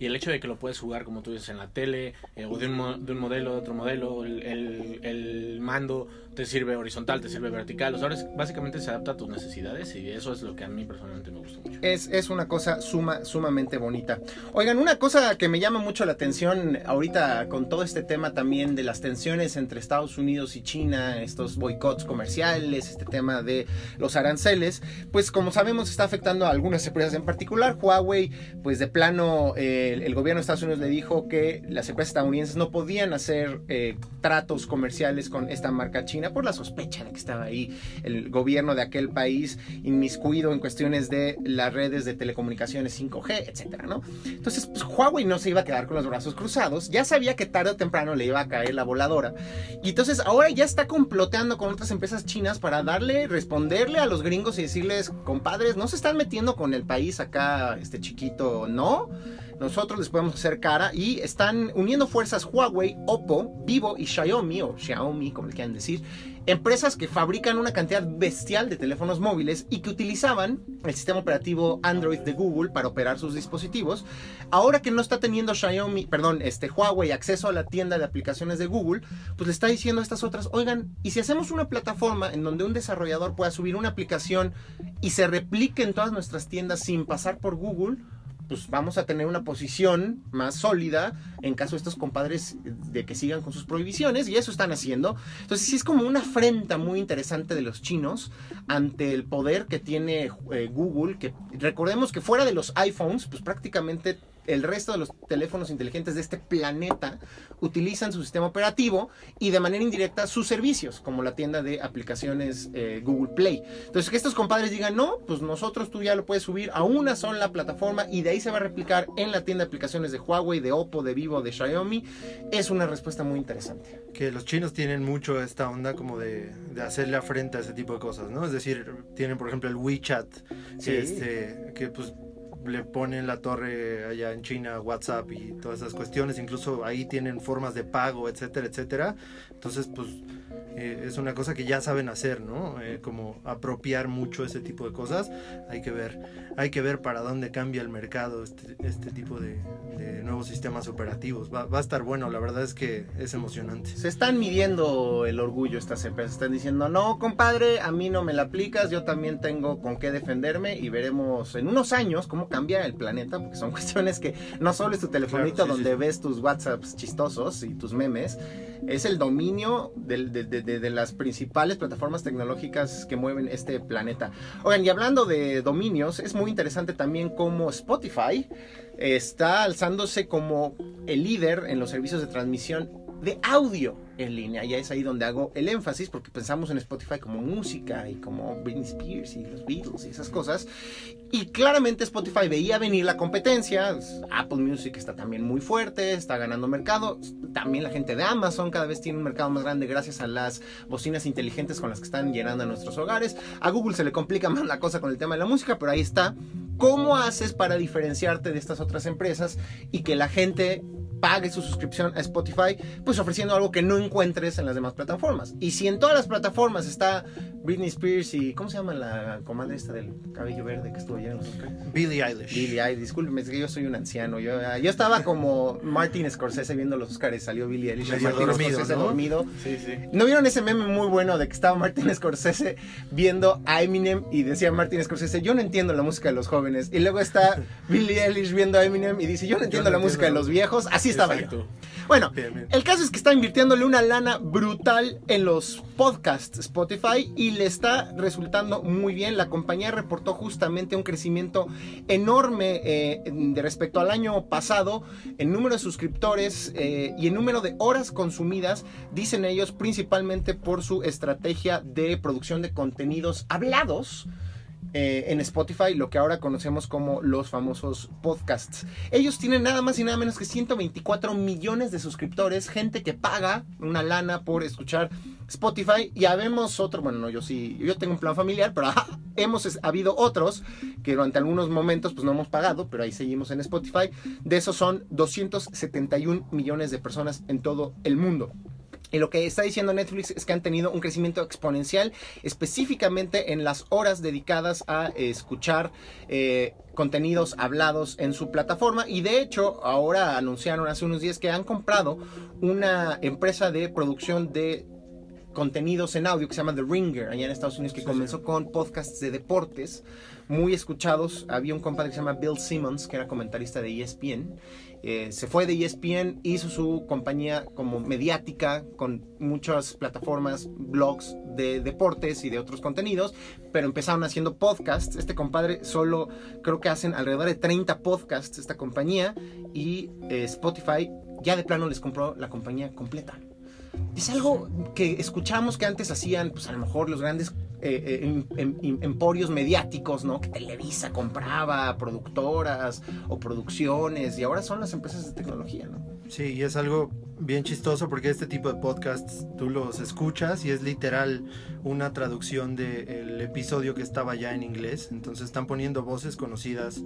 Y el hecho de que lo puedes jugar, como tú dices, en la tele, eh, o de un, de un modelo, de otro modelo, el, el- el mando te sirve horizontal, te sirve vertical. O sea, básicamente se adapta a tus necesidades y eso es lo que a mí personalmente me gusta mucho. Es, es una cosa suma, sumamente bonita. Oigan, una cosa que me llama mucho la atención ahorita con todo este tema también de las tensiones entre Estados Unidos y China, estos boicots comerciales este tema de los aranceles, pues como sabemos está afectando a algunas empresas en particular. Huawei, pues de plano, eh, el, el gobierno de Estados Unidos le dijo que las empresas estadounidenses no podían hacer eh, tratos comerciales con esta marca china por la sospecha de que estaba ahí el gobierno de aquel país inmiscuido en cuestiones de las redes de telecomunicaciones 5G, etcétera, ¿no? Entonces, pues Huawei no se iba a quedar con los brazos cruzados, ya sabía que tarde o temprano le iba a caer la voladora. Y entonces ahora ya está comploteando con otras empresas chinas para darle, responderle a los gringos y decirles, compadres, no se están metiendo con el país acá, este chiquito, no. Nosotros les podemos hacer cara y están uniendo fuerzas Huawei, Oppo, Vivo y Xiaomi, o Xiaomi, como le quieran decir, empresas que fabrican una cantidad bestial de teléfonos móviles y que utilizaban el sistema operativo Android de Google para operar sus dispositivos. Ahora que no está teniendo Xiaomi, perdón, este Huawei acceso a la tienda de aplicaciones de Google, pues le está diciendo a estas otras, oigan, ¿y si hacemos una plataforma en donde un desarrollador pueda subir una aplicación y se replique en todas nuestras tiendas sin pasar por Google? Pues vamos a tener una posición más sólida en caso de estos compadres de que sigan con sus prohibiciones y eso están haciendo. Entonces sí es como una afrenta muy interesante de los chinos ante el poder que tiene eh, Google, que recordemos que fuera de los iPhones, pues prácticamente el resto de los teléfonos inteligentes de este planeta utilizan su sistema operativo y de manera indirecta sus servicios, como la tienda de aplicaciones eh, Google Play. Entonces, que estos compadres digan, no, pues nosotros tú ya lo puedes subir a una sola plataforma y de ahí se va a replicar en la tienda de aplicaciones de Huawei, de Oppo, de Vivo, de Xiaomi, es una respuesta muy interesante. Que los chinos tienen mucho esta onda como de, de hacerle afrenta a ese tipo de cosas, ¿no? Es decir, tienen por ejemplo el WeChat, Sí. este, que pues le ponen la torre allá en China, WhatsApp y todas esas cuestiones, incluso ahí tienen formas de pago, etcétera, etcétera. Entonces, pues eh, es una cosa que ya saben hacer, ¿no? Eh, como apropiar mucho ese tipo de cosas. Hay que ver, hay que ver para dónde cambia el mercado este, este tipo de, de nuevos sistemas operativos. Va, va a estar bueno, la verdad es que es emocionante. Se están midiendo el orgullo estas empresas. Están diciendo, no, compadre, a mí no me la aplicas, yo también tengo con qué defenderme y veremos en unos años cómo cambia el planeta, porque son [laughs] cuestiones que no solo es tu telefonito Claro, sí, donde sí. ves tus WhatsApps chistosos y tus memes, es el dominio de- de- de las principales plataformas tecnológicas que mueven este planeta. Oigan, y hablando de dominios, es muy interesante también cómo Spotify está alzándose como el líder en los servicios de transmisión de audio en línea. Ya es ahí donde hago el énfasis, porque pensamos en Spotify como música y como Britney Spears y los Beatles y esas cosas. Y claramente Spotify veía venir la competencia. Apple Music está también muy fuerte, está ganando mercado. También la gente de Amazon cada vez tiene un mercado más grande gracias a las bocinas inteligentes con las que están llenando a nuestros hogares. A Google se le complica más la cosa con el tema de la música, pero ahí está. ¿Cómo haces para diferenciarte de estas otras empresas y que la gente pague su suscripción a Spotify, pues ofreciendo algo que no encuentres en las demás plataformas. Y si en todas las plataformas está Britney Spears y ¿cómo se llama la comadre esta del cabello verde que estuvo ayer en los Oscars? Billie Eilish. Billie Eilish, discúlpeme, es que yo soy un anciano. Yo, yo estaba como Martin Scorsese viendo los Oscars, salió Billie Eilish, Martin dormido, Scorsese ¿no? dormido. Sí, sí. ¿No vieron ese meme muy bueno de que estaba Martin Scorsese viendo a Eminem y decía Martin Scorsese, yo no entiendo la música de los jóvenes? Y luego está [laughs] Billie Eilish viendo a Eminem y dice, yo no entiendo no la música de entiendo. los viejos. Así estaba yo. Exacto. Bueno, Bien, bien. el caso es que está invirtiéndole una lana brutal en los podcasts Spotify y le está resultando muy bien. La compañía reportó justamente un crecimiento enorme eh, de respecto al año pasado en número de suscriptores eh, y en número de horas consumidas, dicen ellos, principalmente por su estrategia de producción de contenidos hablados eh, en Spotify, lo que ahora conocemos como los famosos podcasts. Ellos tienen nada más y nada menos que 124 millones de suscriptores, gente que paga una lana por escuchar Spotify. Y habemos otro, bueno, no, yo sí, yo tengo un plan familiar, pero [laughs] ah, hemos habido otros que durante algunos momentos pues no hemos pagado, pero ahí seguimos en Spotify. De esos son 271 millones de personas en todo el mundo. Y lo que está diciendo Netflix es que han tenido un crecimiento exponencial, específicamente en las horas dedicadas a escuchar eh, contenidos hablados en su plataforma. Y de hecho, ahora anunciaron hace unos días que han comprado una empresa de producción de contenidos en audio que se llama The Ringer, allá en Estados Unidos, que Sí, comenzó sí. con podcasts de deportes muy escuchados. Había un compadre que se llama Bill Simmons, que era comentarista de ESPN. Eh, se fue de ESPN, hizo su compañía como mediática con muchas plataformas, blogs de deportes y de otros contenidos, pero empezaron haciendo podcasts. Este compadre solo creo que hacen alrededor de 30 podcasts esta compañía y eh, Spotify ya de plano les compró la compañía completa. Es algo que escuchamos que antes hacían, pues a lo mejor los grandes eh, eh, em- em- em- emporios mediáticos, ¿no? Que Televisa compraba productoras o producciones y ahora son las empresas de tecnología, ¿no? Sí, y es algo bien chistoso porque este tipo de podcasts tú los escuchas y es literal una traducción del episodio que estaba ya en inglés. Entonces están poniendo voces conocidas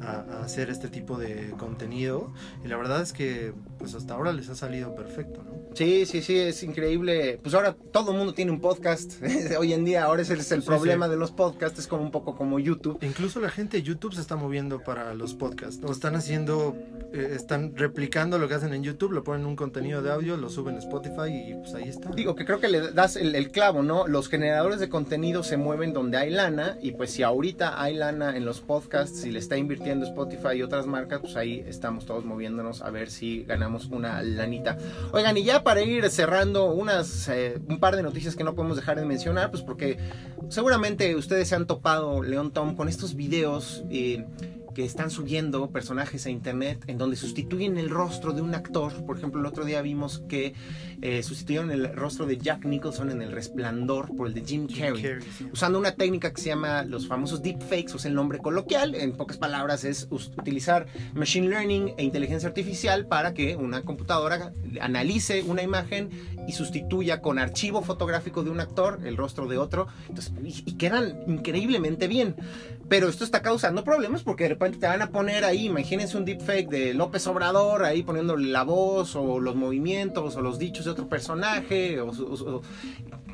a, a hacer este tipo de contenido y la verdad es que pues hasta ahora les ha salido perfecto, ¿no? Sí, sí, sí, es increíble. Pues ahora todo el mundo tiene un podcast. [laughs] Hoy en día, ahora ese es el Sí, problema sí. de los podcasts, es como un poco como YouTube. Incluso la gente de YouTube se está moviendo para los podcasts. O están haciendo, eh, están replicando lo que hacen en YouTube, lo ponen en un contenido de audio, lo suben a Spotify y pues ahí está. Digo que creo que le das el, el clavo, ¿no? Los generadores de contenido se mueven donde hay lana y pues si ahorita hay lana en los podcasts, si le está invirtiendo Spotify y otras marcas, pues ahí estamos todos moviéndonos a ver si ganamos una lanita. Oigan, y ya para ir cerrando unas, eh, un par de noticias que no podemos dejar de mencionar, pues porque seguramente ustedes se han topado, León Tom, con estos videos eh, que están subiendo personajes a internet en donde sustituyen el rostro de un actor. Por ejemplo, el otro día vimos que eh, sustituyeron el rostro de Jack Nicholson en El Resplandor por el de Jim Carrey. Carrey, sí. Usando una técnica que se llama los famosos deepfakes, o es el nombre coloquial, en pocas palabras es utilizar machine learning e inteligencia artificial para que una computadora analice una imagen y sustituya con archivo fotográfico de un actor el rostro de otro. Entonces, y, y quedan increíblemente bien. Pero esto está causando problemas porque de repente te van a poner ahí, imagínense un deepfake de López Obrador, ahí poniéndole la voz o los movimientos o los dichos de otro personaje, o,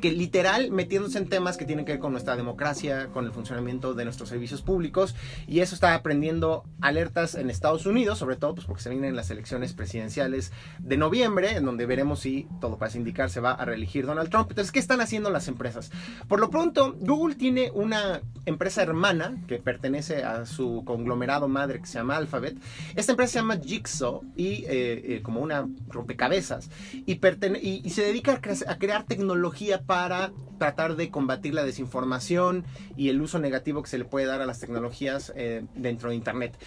que literal metiéndose en temas que tienen que ver con nuestra democracia, con el funcionamiento de nuestros servicios públicos, y eso está aprendiendo alertas en Estados Unidos, sobre todo pues porque se vienen las elecciones presidenciales de noviembre, en donde veremos si todo parece indicar se va a reelegir Donald Trump. Entonces, ¿qué están haciendo las empresas? Por lo pronto, Google tiene una empresa hermana que pertenece a su conglomerado madre que se llama Alphabet. Esta empresa se llama Jigsaw y eh, eh, como una rompecabezas y, se dedica a, cre- a crear tecnología para tratar de combatir la desinformación y el uso negativo que se le puede dar a las tecnologías eh, dentro de Internet.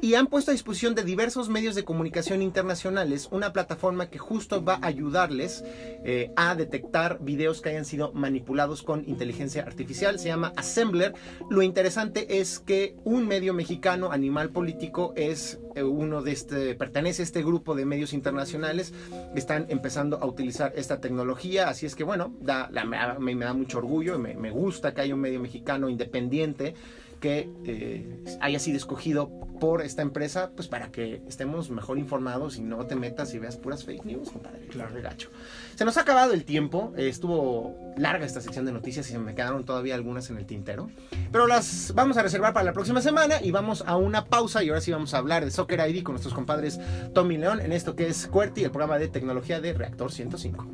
Y han puesto a disposición de diversos medios de comunicación internacionales una plataforma que justo va a ayudarles eh, a detectar videos que hayan sido manipulados con inteligencia artificial. Se llama Assembler. Lo interesante es que un medio mexicano, Animal Político, es eh, uno de este, pertenece a este grupo de medios internacionales. Están empezando a utilizar esta tecnología. Así es que, bueno, da, la- me da mucho orgullo. Me, me gusta que haya un medio mexicano independiente que eh, haya sido escogido por esta empresa, pues para que estemos mejor informados y no te metas y veas puras fake news, compadre. Claro, gacho. Se nos ha acabado el tiempo, eh, estuvo larga esta sección de noticias y se me quedaron todavía algunas en el tintero, pero las vamos a reservar para la próxima semana y vamos a una pausa y ahora sí vamos a hablar de Soccer ID con nuestros compadres Tommy León en esto que es QWERTY, el programa de tecnología de Reactor 105.